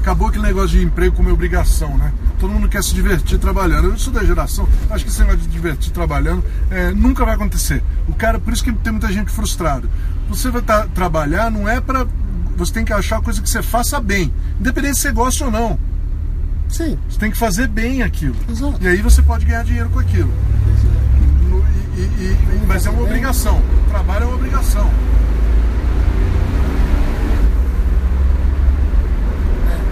acabou aquele negócio de emprego como obrigação, né? Todo mundo quer se divertir trabalhando. Eu sou da geração, acho que esse negócio de divertir trabalhando é, nunca vai acontecer. O cara, por isso que tem muita gente frustrada. Você vai tá, trabalhar, não é para Você tem que achar coisa que você faça bem, independente se você gosta ou não. Sim. Você tem que fazer bem aquilo. Exato. E aí você pode ganhar dinheiro com aquilo. E- e- mas é uma obrigação. O trabalho é uma obrigação.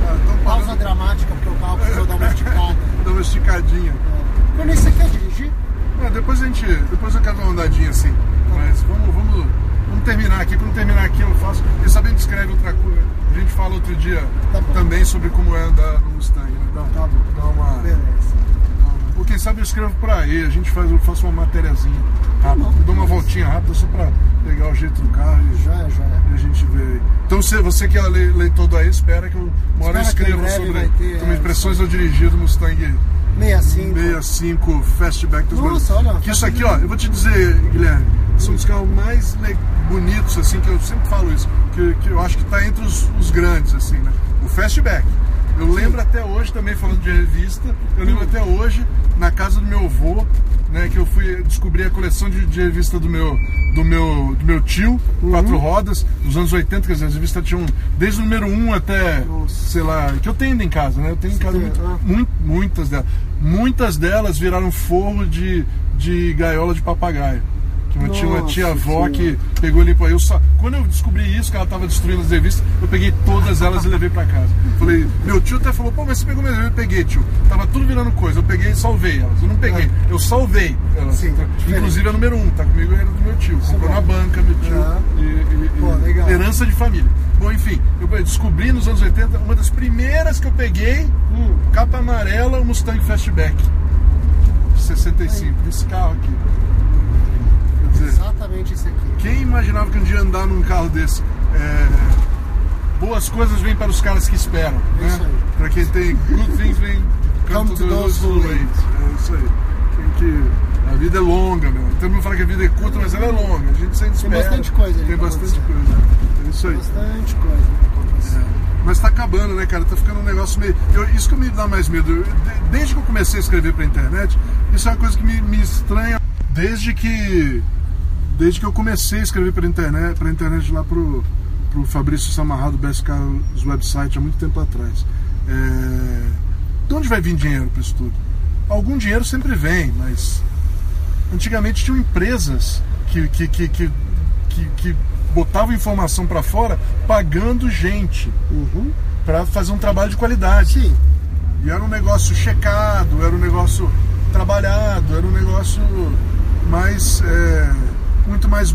Ah, então Pausa dramática, porque o carro precisou dar uma esticada. Dá uma esticadinha. Quando você quer dirigir? Ah, depois a gente. Depois eu quero dar uma andadinha assim. Mas vamos, vamos, vamos terminar aqui. Quando terminar aqui eu faço. Quem sabe a gente escreve outra coisa. A gente fala outro dia Tá também sobre como é andar no Mustang. Né? Dá, Tá bom. dá uma. Beleza. Ou quem sabe eu escrevo por aí, a gente faz, eu faço uma matériazinha. Tá bom. Dou uma voltinha rápida só pra pegar o jeito do carro e, Já, já. e a gente vê aí. Então você, você que é le- leitor daí, espera que eu, uma hora eu breve sobre ter, como é, impressões ao dirigir do Mustang 65. 65 Fastback dos Nossa, olha, Que isso aqui, ó, eu vou te dizer, Guilherme, são os carros mais bonitos, assim, que eu sempre falo isso, que, que eu acho que tá entre os, os grandes, assim, né? O Fastback. Eu lembro até hoje, também falando de revista, eu lembro até hoje, na casa do meu avô, né, que eu fui descobrir a coleção de, de revista do meu, do meu, do meu tio, quatro rodas, dos anos 80, quer dizer, as revistas tinham desde o número 1 até, Nossa. sei lá, que eu tenho ainda em casa, né? Eu tenho em casa muito, muito- muitas delas. Muitas delas viraram forro de, de gaiola de papagaio. Uma tinha uma tia avó que pegou ali para eu só Quando eu descobri isso, que ela estava destruindo as revistas, eu peguei todas elas e levei para casa. Falei, meu tio até falou, pô, mas você pegou mesmo? Eu peguei, tio. Tava tudo virando coisa. Eu peguei e salvei elas. Eu não peguei, eu salvei elas. Sim, diferente. Inclusive a número um, tá comigo era do meu tio. Comprou na banca, meu tio. Ah. E- e- e- Pô, legal. Herança de família. Bom, enfim, eu descobri nos anos 80, uma das primeiras que eu peguei, Hum, capa amarela, o Mustang Fastback. de 65, esse carro aqui. Dizer, exatamente esse aqui. quem imaginava que um dia andar num carro desse? É, boas coisas vêm para os caras que esperam. É isso né? aí. Para quem tem good things vem Come to those who wait. É isso aí. Tem que, a vida é longa, meu. Todo mundo fala que a vida é curta, mas ela é longa. A gente sempre Tem espera. bastante coisa aí Tem bastante coisa. É isso aí. Bastante coisa. É. Mas tá acabando, né, cara? Tá ficando um negócio meio. eu- isso que me dá mais medo. Eu- de- desde que eu comecei a escrever pra internet, isso é uma coisa que me, me estranha. Desde que. Desde que eu comecei a escrever pra internet, pra internet lá pro, pro Fabrício Samarrado do Best Cars Website há muito tempo atrás. É, de onde vai vir dinheiro pra isso tudo? Algum dinheiro sempre vem, mas antigamente tinham empresas que, que, que, que, que, que botavam informação para fora pagando gente Uhum. para fazer um trabalho de qualidade. Sim. E era um negócio checado, era um negócio trabalhado, era um negócio mais é, muito mais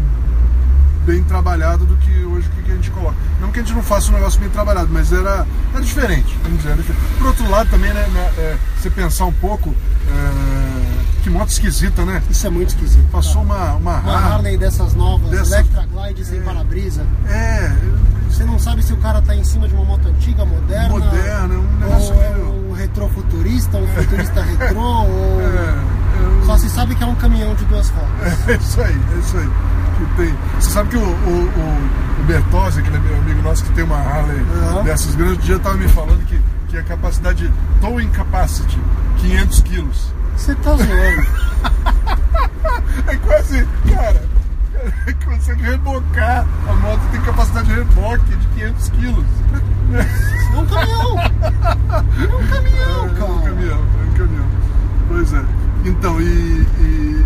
bem trabalhado do que hoje o que a gente coloca. Não que a gente não faça um negócio bem trabalhado, mas era, era diferente, vamos dizer. Era diferente. Por outro lado também, né, né, é, você pensar um pouco, é, que moto esquisita, né? Isso é muito esquisito. Passou cara. uma, uma, Uma Harley. Dessas novas, Dessa- Electra Glide sem para-brisa. É, Você não sabe se o cara tá em cima de uma moto antiga, moderna. Moderna, um negócio ou é meio- um retrofuturista, um futurista retrô, ou. É, Só se sabe que é um caminhão de duas rodas. É isso aí, é isso aí. Que tem. Você sabe que o, o, o, o Bertozzi, aquele meu amigo nosso que tem uma Harley Aham. dessas grandes, um dia estava me falando que, que a capacidade de towing capacity, 500 quilos. Você tá zoando. É quase, cara, é que consegue rebocar. A moto tem capacidade de reboque de 500 quilos. É um caminhão! É um caminhão, É um cara. caminhão, é um caminhão. Pois é. Então, e, e,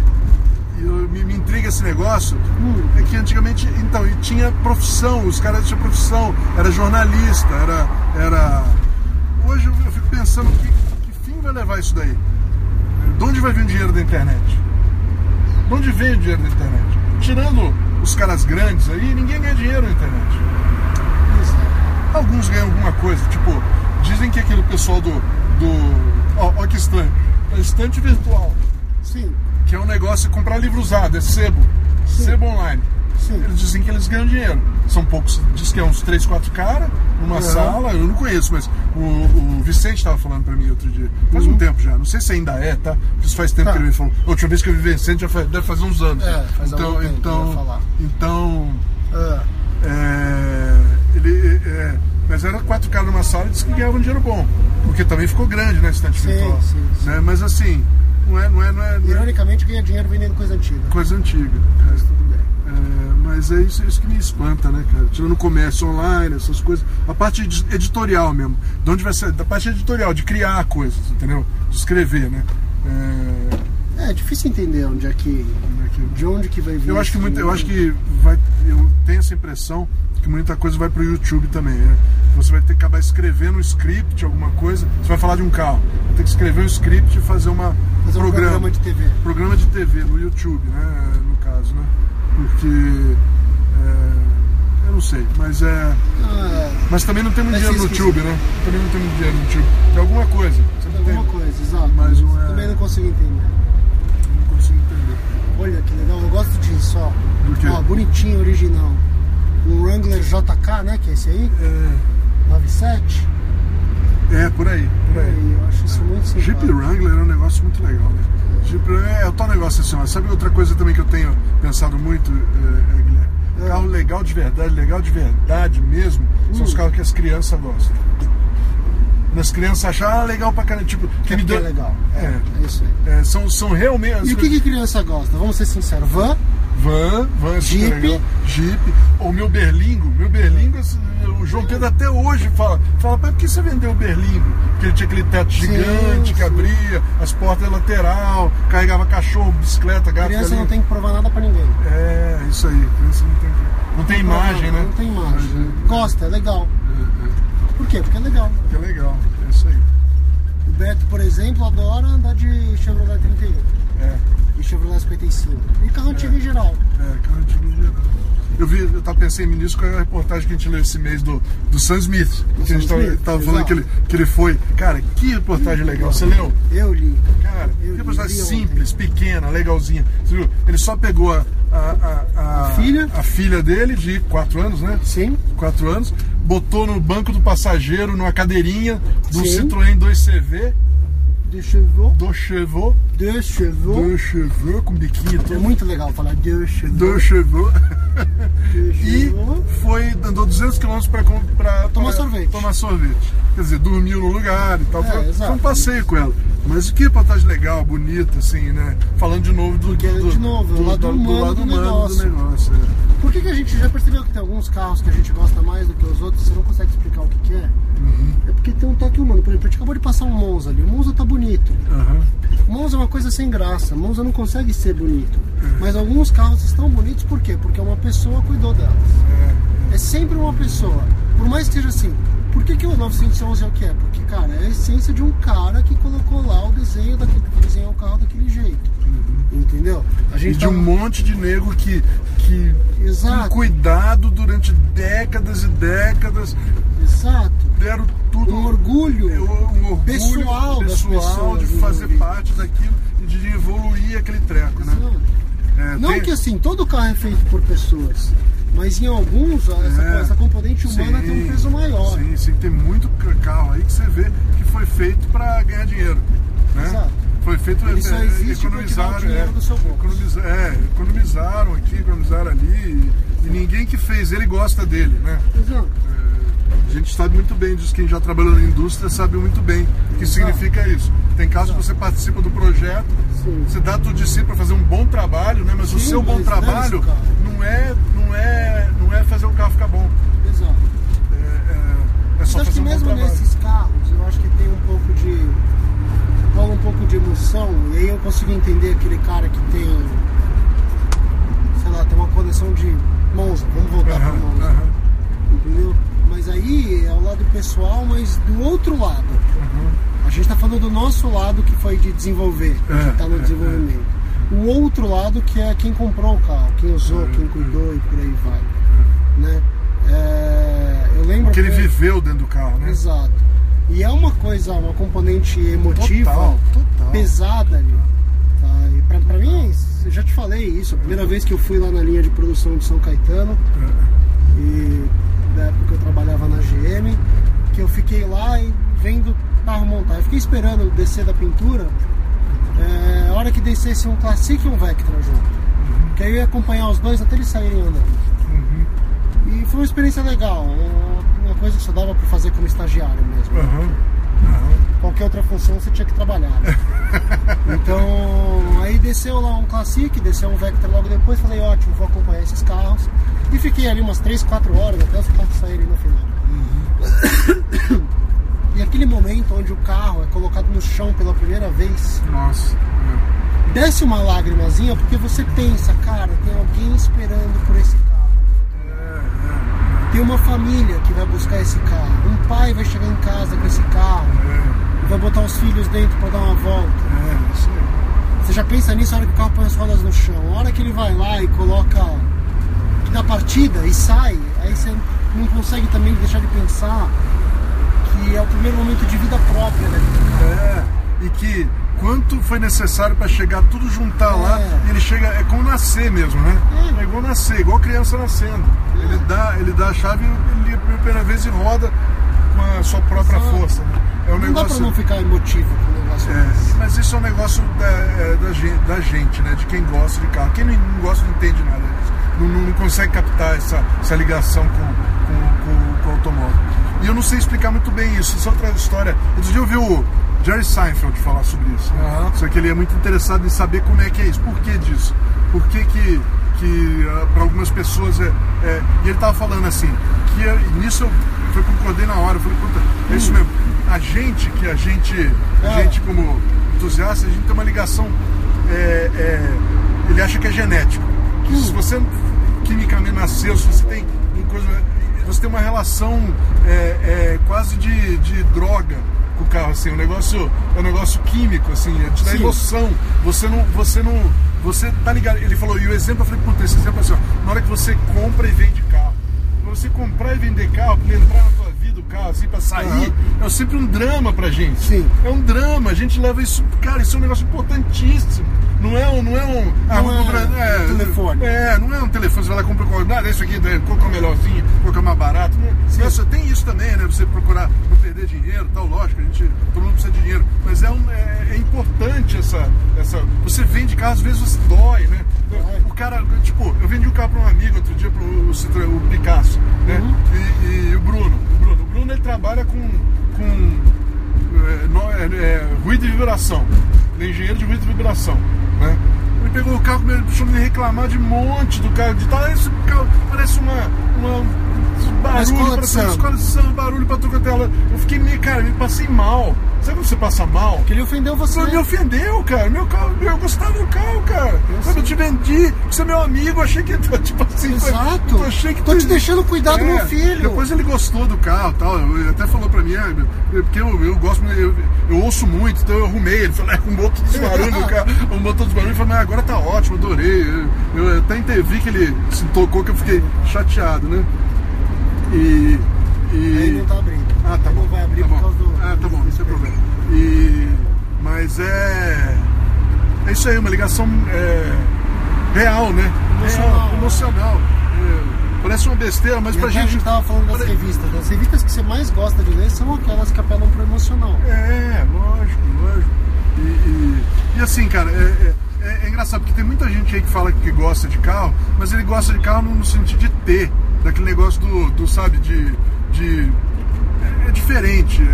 e eu- me, me intriga esse negócio. Hum. É que antigamente, então, e tinha profissão, os caras tinham profissão, era jornalista, era. era... Hoje eu, eu fico pensando que, que fim vai levar isso daí? De onde vai vir o dinheiro da internet? De onde vem o dinheiro da internet? Tirando os caras grandes aí, ninguém ganha dinheiro na internet. Isso. Alguns ganham alguma coisa, tipo, dizem que aquele pessoal do. do ó, ó que estranho. Estante virtual, Sim. que é um negócio de comprar livro usado, é sebo. Sim. Sebo online. Sim. eles dizem que eles ganham dinheiro. São poucos, diz que é uns 3, 4 caras numa Uhum. sala, eu não conheço, mas o, o Vicente estava falando pra mim outro dia, faz um tempo já, não sei se ainda é, tá? Isso faz tempo Uhum. Tá. que ele me falou. A última vez que eu vi Vicente já faz, deve fazer uns anos. É, faz então, tempo, então, falar. então Ah, é, ele, é, mas era quatro caras numa sala e disse que ganhavam dinheiro bom. Porque também ficou grande, né, estante Sim, virtual. sim, sim. Né? Mas assim, não é, não é, não é, não é ironicamente ganha dinheiro vendendo coisa antiga. coisa antiga. Mas É, tudo bem. é, mas é isso, isso que me espanta, né, cara? Tirando o comércio online, essas coisas. A parte edi- editorial mesmo. De onde vai ser? Da parte editorial, de criar coisas, entendeu? De escrever, né? É, É difícil entender onde é que. como é que- De onde que vai vir. Eu acho que muito, eu acho que vai, eu tenho essa impressão que muita coisa vai pro YouTube também. né? Você vai ter que acabar escrevendo um script, alguma coisa. Você vai falar de um carro, vai ter que escrever um script e fazer uma Fazer um programa, programa de TV. programa de TV no YouTube, né? No caso, né? Porque é, eu não sei, mas é, Ah, mas também não tem muito dinheiro no. YouTube, né? Também não tem muito dinheiro no YouTube. Tem alguma coisa. É não alguma tem, coisa, exato. Mas não é- Também não consigo entender. Olha que legal, eu gosto disso, ó. Ó, bonitinho, original. Um Wrangler JK, né? Que é esse aí? É, 97. é por aí, por aí. Aí, eu acho isso muito simpático. Jeep Wrangler é um negócio muito legal, né? Jeep Wrangler é o tal negócio assim, ó. sabe outra coisa também que eu tenho pensado muito, é, é, Guilherme? É. Carro legal de verdade, legal de verdade mesmo, são os Hum. carros que as crianças gostam. As crianças acham, ah, legal pra caramba, tipo, que É me porque é legal. É, É isso aí. é, são, são realmente. E o que, que criança gosta? Vamos ser sinceros. Van, Van, van, é Jeep. legal. Jeep. O meu Berlingo, meu Berlingo, o João Pedro até hoje fala, fala, pai, por que você vendeu o Berlingo? Porque ele tinha aquele teto Sim, gigante que sim. abria, as portas lateral, carregava cachorro, bicicleta, gato. criança galinha. não tem que provar nada pra ninguém. É, isso aí, criança não tem, não tem imagem, né? Não tem imagem. Gosta, é legal. É, Por quê? Porque é legal. é, que é legal, é isso aí. O Beto, por exemplo, adora andar de Chevrolet 31 É, e Chevrolet 55. E carro antigo em geral. é, carro antigo em geral. Eu vi, eu tava pensando nisso com a reportagem que a gente leu esse mês do, do Sam Smith. Que a gente Sam tava, Smith, tava falando que ele, que ele foi. Cara, que reportagem legal. Você leu? Eu li. Cara, Eu que reportagem li ontem. simples, pequena, legalzinha. Você viu? Ele só pegou a, a, a, a- A filha? a filha dele, de 4 anos, né? Sim. 4 anos, botou no banco do passageiro, numa cadeirinha do Sim. Citroën 2CV, De chevaux. do Chevaux, De chevaux. do Chevaux, com biquinho e É muito legal falar de chevaux. Do Chevaux. De E foi, andou 200 km pra Tomar pra- sorvete. tomar sorvete. Quer dizer, dormiu no lugar e tal. É, foi, foi um passeio com ela. Mas que reportagem legal, bonita, assim, né? Falando de novo do, Porque, do, de novo, o lado humano do negócio. negócio, é. Por que, que a gente já percebeu que tem alguns carros que a gente gosta mais do que os outros? Você não consegue explicar o que, que é? Uhum. É porque tem um toque humano. Por exemplo, a gente acabou de passar um Monza ali. O Monza tá bonito. O Monza é uma coisa sem graça. O Monza não consegue ser bonito. Uhum. Mas alguns carros estão bonitos por quê? Porque uma pessoa cuidou delas. É. É sempre uma pessoa. Por mais que seja assim. Por que, que o 911 é o que é? Porque, cara, é a essência de um cara que colocou lá o desenho daquele, que desenhou o carro daquele jeito. Entendeu? A Uhum. E gente de tá- um monte de nego que, que Exato, cuidado durante décadas e décadas exato. deram tudo Um orgulho. É, um orgulho pessoal pessoal de fazer parte daquilo e de evoluir aquele treco, né? Exato. É, Não tem- que assim, todo carro é feito por pessoas. Mas em alguns, essa, É. essa componente humana Sim, tem um peso maior. Sim, sim, tem muito ca- carro aí que você vê que foi feito para ganhar dinheiro. Né? Exato. Foi feito Ele só é, existe pra tirar o dinheiro do seu bolso. é, economizaram aqui, economizaram ali. E, e ninguém que fez ele gosta dele, né? Exato. É, a gente sabe muito bem disso, quem já trabalhou na indústria sabe muito bem o que Exato. significa isso. Tem casos que você participa do projeto, Sim. você dá tudo de si para fazer um bom trabalho, né? Mas o Sim, seu bom mas trabalho o carro. não é, não é, não é fazer o carro ficar bom. Exato. É, é, é Mas só acho fazer que um mesmo nesses carros, eu acho que tem um pouco de. rola um pouco de emoção, e aí eu consigo entender aquele cara que tem. sei lá, tem uma coleção de Monza, vamos voltar Aham, para Monza, aham, entendeu? Mas aí é o lado pessoal, mas do outro lado. aham. A gente está falando do nosso lado que foi de desenvolver, É, que está no é, desenvolvimento. O outro lado que é quem comprou o carro, quem usou, É, quem cuidou e por aí vai. Né? É, eu lembro Porque ele que- viveu dentro do carro, né? Exato. E é uma coisa, uma componente emotiva Total, total. pesada ali. Tá? E pra, pra mim, eu já te falei isso. A primeira vez que eu fui lá na linha de produção de São Caetano, e da época que eu trabalhava na GM, que eu fiquei lá e vendo carro montar. Eu fiquei esperando descer da pintura, é, a hora que descesse um Classic e um Vectra junto. Que aí eu ia acompanhar os dois até eles saírem andando. E foi uma experiência legal, uma coisa que só dava para fazer como estagiário mesmo. Aham. Aham. Qualquer outra função você tinha que trabalhar. né? então, aí desceu lá um Classic, desceu um Vectra logo depois, falei, ótimo, vou acompanhar esses carros. E fiquei ali umas 3, 4 horas até os carros saírem no final. e aquele momento onde o carro é colocado no chão pela primeira vez, Nossa. É. desce uma lágrimazinha porque você pensa, cara, tem alguém esperando por esse carro. Tem uma família que vai buscar esse carro. Um pai vai chegar em casa com esse carro É, vai botar os filhos dentro para dar uma volta. é, isso aí. Você já pensa nisso na hora que o carro põe as rodas no chão. A hora que ele vai lá e coloca dá partida e sai, aí você não consegue também deixar de pensar que é o primeiro momento de vida própria, né? É, e que quanto foi necessário para chegar tudo juntar lá, É. e ele chega, é como nascer mesmo, né? É. É igual nascer, igual criança nascendo. Ele dá, ele dá a chave ele pela primeira vez e roda com a sua própria Exato. força. né? É um Não dá pra negócio. não ficar emotivo com o negócio É, desse. mas isso é um negócio da, é, da, gente, da gente, né? De quem gosta de carro. Quem não, não gosta não entende nada disso. Não, não- não consegue captar essa, essa ligação com, com, com- com o automóvel. E eu não sei explicar muito bem isso. Isso é outra história. Outro dia eu vi o Jerry Seinfeld falar sobre isso. né? Aham. Só que ele é muito interessado em saber como é que é isso. Por que disso? Por que que, que para algumas pessoas é, é- E ele tava falando assim, que é- e nisso eu, eu concordei na hora. Eu falei, puta, é isso mesmo. A gente, que a gente, a É. gente como entusiasta, a gente tem uma ligação. é, é, ele acha que é genético. Que se você quimicamente nasceu, se você tem uma coisa, você tem uma relação é, é, quase de, de droga com o carro, assim, um negócio, é um negócio químico, assim, é te dá Sim. emoção. Você não, você não, você tá ligado? Ele falou, e o exemplo, eu falei, puta, esse exemplo é assim, ó, na hora que você compra e vende carro, pra você comprar e vender carro, pra ele entrar carro, assim, pra sair, Aham. é sempre um drama pra gente. Sim. É um drama, a gente leva isso, cara, isso é um negócio importantíssimo. Não é um, não é um, ah, Não vou é comprar- um telefone. É, não é um telefone, você vai lá e compra qual, nada, isso aqui, né, qual que é o melhorzinho, qual que é o mais barato. Não, é- Isso, tem isso também, né? Você procurar não perder dinheiro tal, lógico, a gente, todo mundo precisa de dinheiro. Mas é, um, é, é importante essa, essa. Você vende carro, às vezes você dói, né? O cara, tipo, eu vendi um carro para um amigo outro dia, pro o, o Picasso, né? Uhum. E, e o Bruno, o Bruno. O Bruno ele trabalha com. com é, é, é, ruído e vibração. Ele é engenheiro de ruído e vibração, né? Ele pegou o carro, deixou me reclamar de um monte do carro, de tal, esse carro parece uma, uma barulho, uma samba. escola de samba, barulho pra é lado. Eu fiquei meio, cara, me passei mal. Sabe quando você passa mal? Que ele ofendeu você. Você me ofendeu, cara. Meu carro, eu gostava do carro, cara. Quando eu te vendi, você é meu amigo, eu achei que tipo assim. foi- Exato. eu achei que Tô te deixando cuidar do É, meu filho. Depois ele gostou do carro e tal. Ele até falou pra mim, ah, porque eu, eu gosto, eu, eu ouço muito, então eu arrumei. Ele falou, é, arrumou todos os barulhos do carro, arrumou todos os barulhos. Eu falei, mas agora tá ótimo, adorei. Eu, eu até ente- vi que ele se tocou, que eu fiquei chateado, né? E. e... Aí não tá abrindo. Ah, tá Aí bom. Não vai abrir tá por bom. causa do. Ah, tá bom, não tem problema. E, mas é. É isso aí, uma ligação é, real, né? Emocional. Real, emocional. É, parece uma besteira, mas E pra até a gente. gente tava falando das Pare- revistas. né? As revistas que você mais gosta de ler são aquelas que apelam pro emocional. É, lógico, lógico. E, e- e assim, cara, é, é- é- é engraçado porque tem muita gente aí que fala que gosta de carro, mas ele gosta de carro no sentido de ter, daquele negócio do, do, sabe, de. de é, é diferente. É,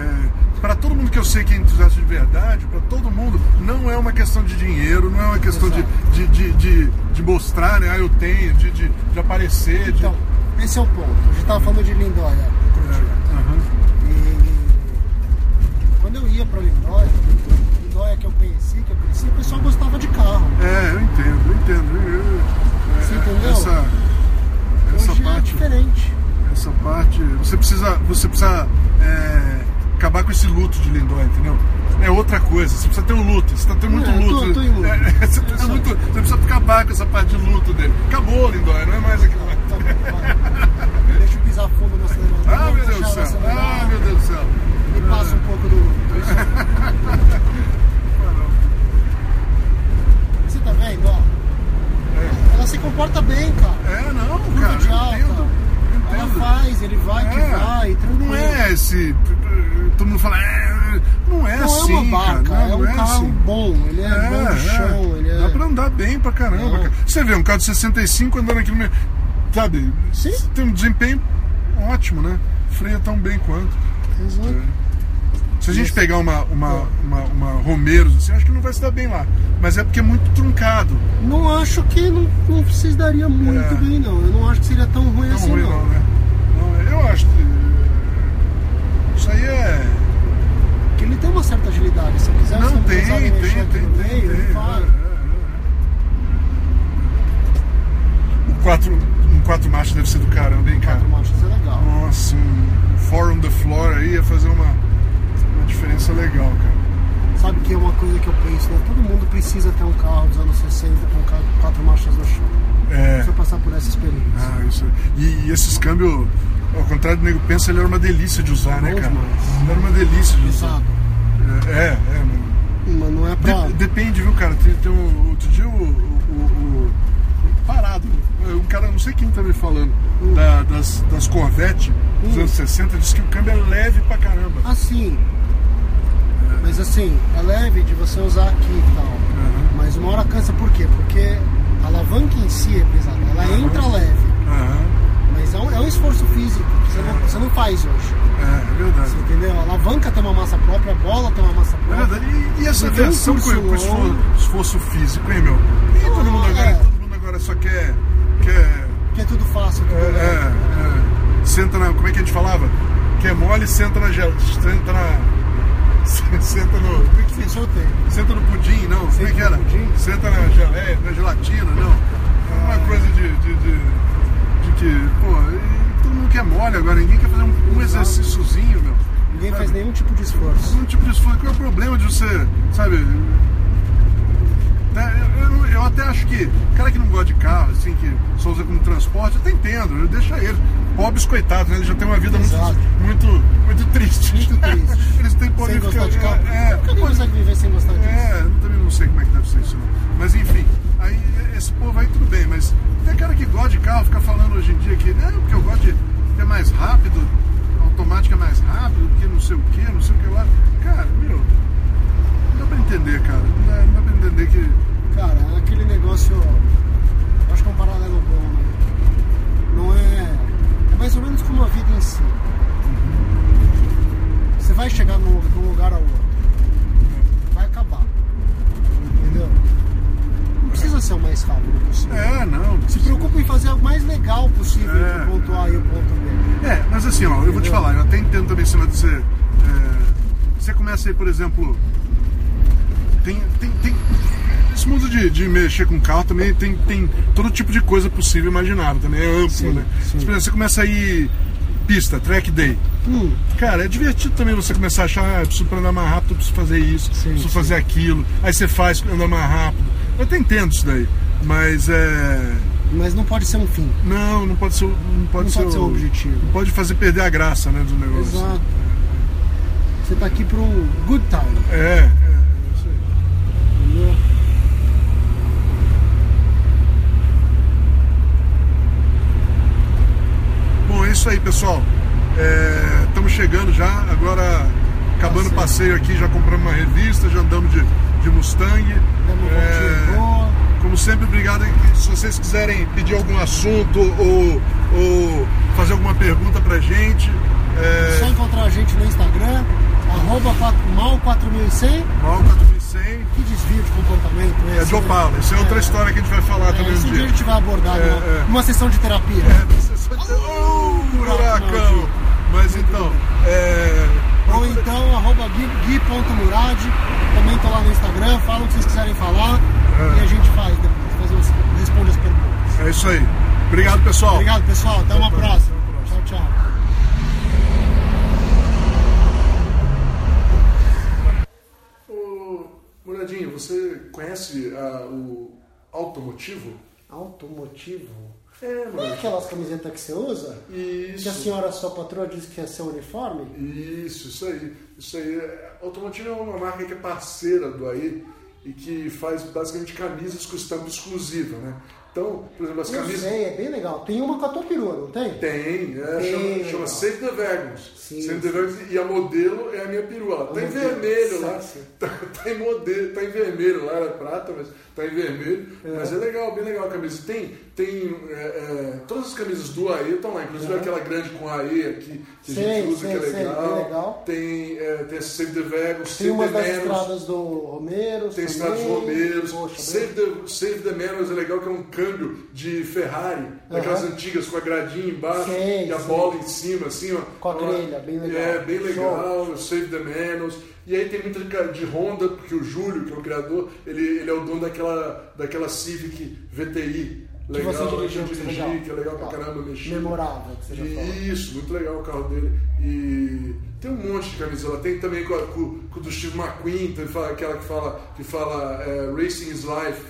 é, para todo mundo que eu sei que é entusiasta de verdade, para todo mundo, não é uma questão de dinheiro, não é uma questão de, de, de, de, de mostrar, né? Ah, eu tenho, de, de, de aparecer. Então, esse é o ponto. A gente tava falando de Lindóia outro dia. Aham. E quando eu ia pra Lindóia, Lindóia que eu conheci, que eu conheci, o pessoal gostava de carro. É, eu entendo, eu entendo. Eu- eu- Você é, entendeu? Essa, essa é parte. diferente. essa parte. Você precisa, você precisa é, acabar com esse luto de Lindóia, entendeu? É outra coisa. Você precisa ter um luto. Você está tendo muito É, tô- luto. tô em luto. É, você, tá Isso. muito, você precisa acabar com essa parte de luto dele. Acabou, Lindóia, não é mais aquilo. Tá vai. Deixa eu pisar fundo no acelerador. Ah, meu Deus do céu. Ah, meu Deus do céu. E passa um pouco do aí. Você tá vendo, ó? Comporta bem, cara. É, não, cara. de eu alta. entendo, eu Ela entendo. faz, ele vai que É, vai, tranquilo. Não é esse. Todo mundo fala. É, não é Não assim. é uma vaca, cara, é não um é carro assim. bom, ele é, bom no chão, ele é. Dá pra andar bem pra caramba, cara. Você vê um carro de 65 andando aqui no meio. Sabe? Sim. Tem um desempenho ótimo, né? Freia tão bem quanto. Exato. Se a gente pegar uma, uma, uma, uma Romeiros, assim, acho que não vai se dar bem lá. Mas é porque é muito truncado. Não acho que não, não precisaria muito É. bem, não. Eu não acho que seria tão ruim Não assim, ruim, não. não, né? Não, eu acho que. Isso aí é. Porque ele tem uma certa agilidade. Se quiser Não, ser tem, pesado e tem, tem, aqui tem. no meio, tem, é, é, é. Um quatro, um quatro marchas deve ser do caramba, hein, cara? Quatro marchas é legal. Nossa, um four on the floor aí ia fazer uma diferença legal, cara. Sabe que é uma coisa que eu penso, né? Todo mundo precisa ter um carro dos anos 60 com ca- quatro marchas no chão. É. Precisa passar por essa experiência. Ah, isso. E, e esses câmbios, ao contrário do nego pensa, ele era uma delícia de usar, né, Bom cara? demais. Ele era uma delícia de usar. É, é, é, mano. Mas não é pra. De- depende, viu, cara? Tem, tem um, outro dia o, o- o- Parado. Um cara, não sei quem tá me falando, da- das, das Corvette dos Hum. anos 60, disse que o câmbio é leve pra caramba. Assim. Mas assim, é leve de você usar aqui e tal. Aham. Mas uma hora cansa por quê? Porque a alavanca em si é pesada. Ela Aham. entra leve. Mas é um, é um esforço físico que você não, você não faz hoje. É, é verdade. Você entendeu? A alavanca tem uma massa própria, a bola tem uma massa É própria. verdade. E, e essa um versão com, com esforço, esforço físico, hein, meu? E todo mundo agora, é. todo mundo agora só quer. quer Que é tudo fácil, tudo é, é, é. Senta na. Como é que a gente falava? Quer mole, senta na gel. Senta na. Senta no. É que Sim, sorteio. Senta no pudim, não. Como é que era? pudim? Senta na geleia, na gelatina, não. É uma coisa de, de, de, de que, pô, e todo mundo quer mole agora, ninguém quer fazer um, um exercíciozinho, meu. Ninguém Sabe? faz nenhum tipo de esforço. Um tipo de esforço. Qual é o problema de você, sabe? Eu, eu- eu até acho que cara que não gosta de carro, assim, que só usa como transporte, eu até entendo, eu deixo ele. Pobres coitados, né? Eles já têm uma vida muito, muito, muito triste. Muito triste. Eles têm podem Sem gostar de ficar. carro. É, é, Nunca consegue viver sem gostar disso. é, eu também não sei como é que deve ser isso. Mas enfim, aí esse povo aí tudo bem, mas tem cara que gosta de carro, fica falando hoje em dia que, não, porque eu gosto de ter mais rápido, automática é mais rápido, porque não sei o que, não sei o que lá. Cara, meu, não dá pra entender, cara. Não dá, não dá pra entender que. Cara, é aquele negócio. eu Acho que é um paralelo bom, né? Não é. É mais ou menos como a vida em si. Você vai chegar num, num lugar ao outro. Vai acabar. Entendeu? Não precisa ser o mais rápido possível. É, não. Se preocupa em fazer o mais legal possível É, entre o ponto A e o ponto B. É, mas assim, ó, eu vou te falar, eu até entendo também de você. é, você começa aí, por exemplo. Tem. tem, tem esse mundo de, de mexer com carro também tem, tem todo tipo de coisa possível e imaginável, também é amplo, Sim, né? sim. Você começa aí pista, track day. Hum, Cara, é divertido também você começar a achar, ah, preciso pra andar mais rápido, preciso fazer isso, Sim, preciso sim. fazer aquilo. Aí você faz andar mais rápido. Eu até entendo isso daí. Mas é. mas não pode ser um fim. Não, não pode ser, não pode Não ser, pode ser um objetivo. Não pode fazer perder a graça, né, do negócio. Exato. Você tá aqui para um good time. É, é, é isso aí. Entendeu? Bom, é isso aí, pessoal. Estamos chegando já, agora acabando o Passeio. aqui, já compramos uma revista, já andamos de, de Mustang. É. Como sempre, obrigado. Se vocês quiserem pedir algum assunto ou, ou fazer alguma pergunta pra gente, É só é, encontrar a gente no Instagram, arroba quatro- mal4100. mal 4100 Que desvio de comportamento é esse, de Opala. Isso é outra história que a gente vai falar É, também um dia a gente vai abordar É, numa, é. numa sessão de terapia. "Oh! Mas então, é, Ou então, arroba gui- gui.murad. Também tô lá no Instagram, fala o que vocês quiserem falar É. e a gente faz depois, faz responde as perguntas. é isso aí. Obrigado, pessoal. Obrigado, pessoal. Até uma Até a próxima. próxima. Tchau, tchau. Muradinho, você conhece ah, o automotivo? Automotivo. É, Não é aquelas camisetas que você usa? Isso. Que a senhora, sua patroa, disse que é seu uniforme? Isso, isso aí. Isso aí. A Automotivo é uma marca que é parceira do AI e que faz basicamente camisas com estampa exclusiva, né? Então, por exemplo, as Eu camisas. sei, é bem legal. Tem uma com a tua perua, não tem? Tem, é, chama, legal. chama Save the Vagons. Sim, Save the Vagons, e a modelo é a minha perua. Tá em vermelho lá. Tá, tá em modelo, tá em vermelho lá, ela é prata, mas tá em vermelho. Mas é legal, bem legal a camisa. Tem, tem é, é, todas as camisas do AE estão lá, inclusive aquela grande com AE aqui, que a gente usa, sei, que é legal. legal. Tem, é, tem Save the Vagons, Tem Save umas the das Manos. estradas do Romero. Tem. Estados Romeiros, Poxa, Save the, Save the Manos é legal, que é um câmbio de Ferrari, daquelas Aham. antigas com a gradinha embaixo Sei, e a bola em cima, assim, ó. Com a Então, grelha, bem legal. É, bem Show. legal, Save the Manos. E aí tem muita de, de Honda, porque o Júlio, que é o criador, ele, ele é o dono daquela, daquela Civic VTI. Que Legal, você dirigiu, que dirigi, legal. que é legal pra caramba mexer. Memorável, que você já falou. Isso, muito legal o carro dele. E tem um monte de camisa lá. Tem também com, com, com o do Steve McQueen, tem fala- aquela que fala, que fala é, Racing is Life,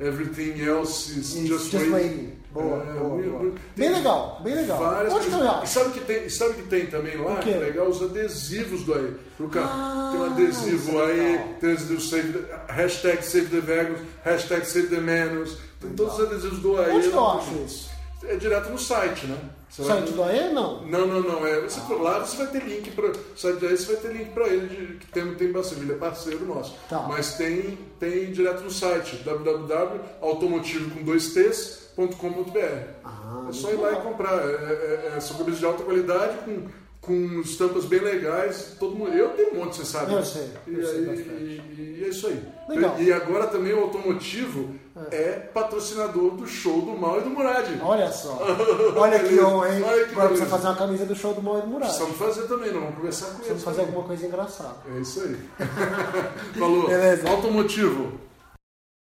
Everything Else is Isso, Just, Just Waiting. Boa, É, boa, boa. Bem legal, bem legal. Várias Onde que coisas. acho? E sabe que tem, e sabe que tem também lá? Que é legal? Os adesivos do aí. O cara Ah, tem um adesivo é aí, legal. tem adesivo save the, hashtag Save the Vegans, hashtag Save the Manos. Tem todos os adesivos do aí. Onde que eu lá. acho isso? É direto no site, né? Você vai- Site do AE? Não. não, não, não. É, você for lá, você vai ter link para site daí, você vai ter link para ele, de, que tem, tem bastante, ele é parceiro nosso. Tá. Mas tem, tem direto no site, www.automotivo com dois t's.com.br. Ah, é só ir lá e comprar. É, é, é, são camisas de alta qualidade, com, com estampas bem legais. Todo mundo, eu tenho um monte, você sabe. Eu sei, eu E, sei e- e é isso aí. Legal. E agora também o Automotivo é, patrocinador do show do Mal e do Murad. Olha só. Olha que honra, hein? Olha que Agora precisa fazer uma camisa do show do Mauro Murad. Precisamos fazer também, não. Vamos conversar com Precisamos eles. fazer alguma coisa engraçada. É isso aí. Falou. Beleza. Automotivo.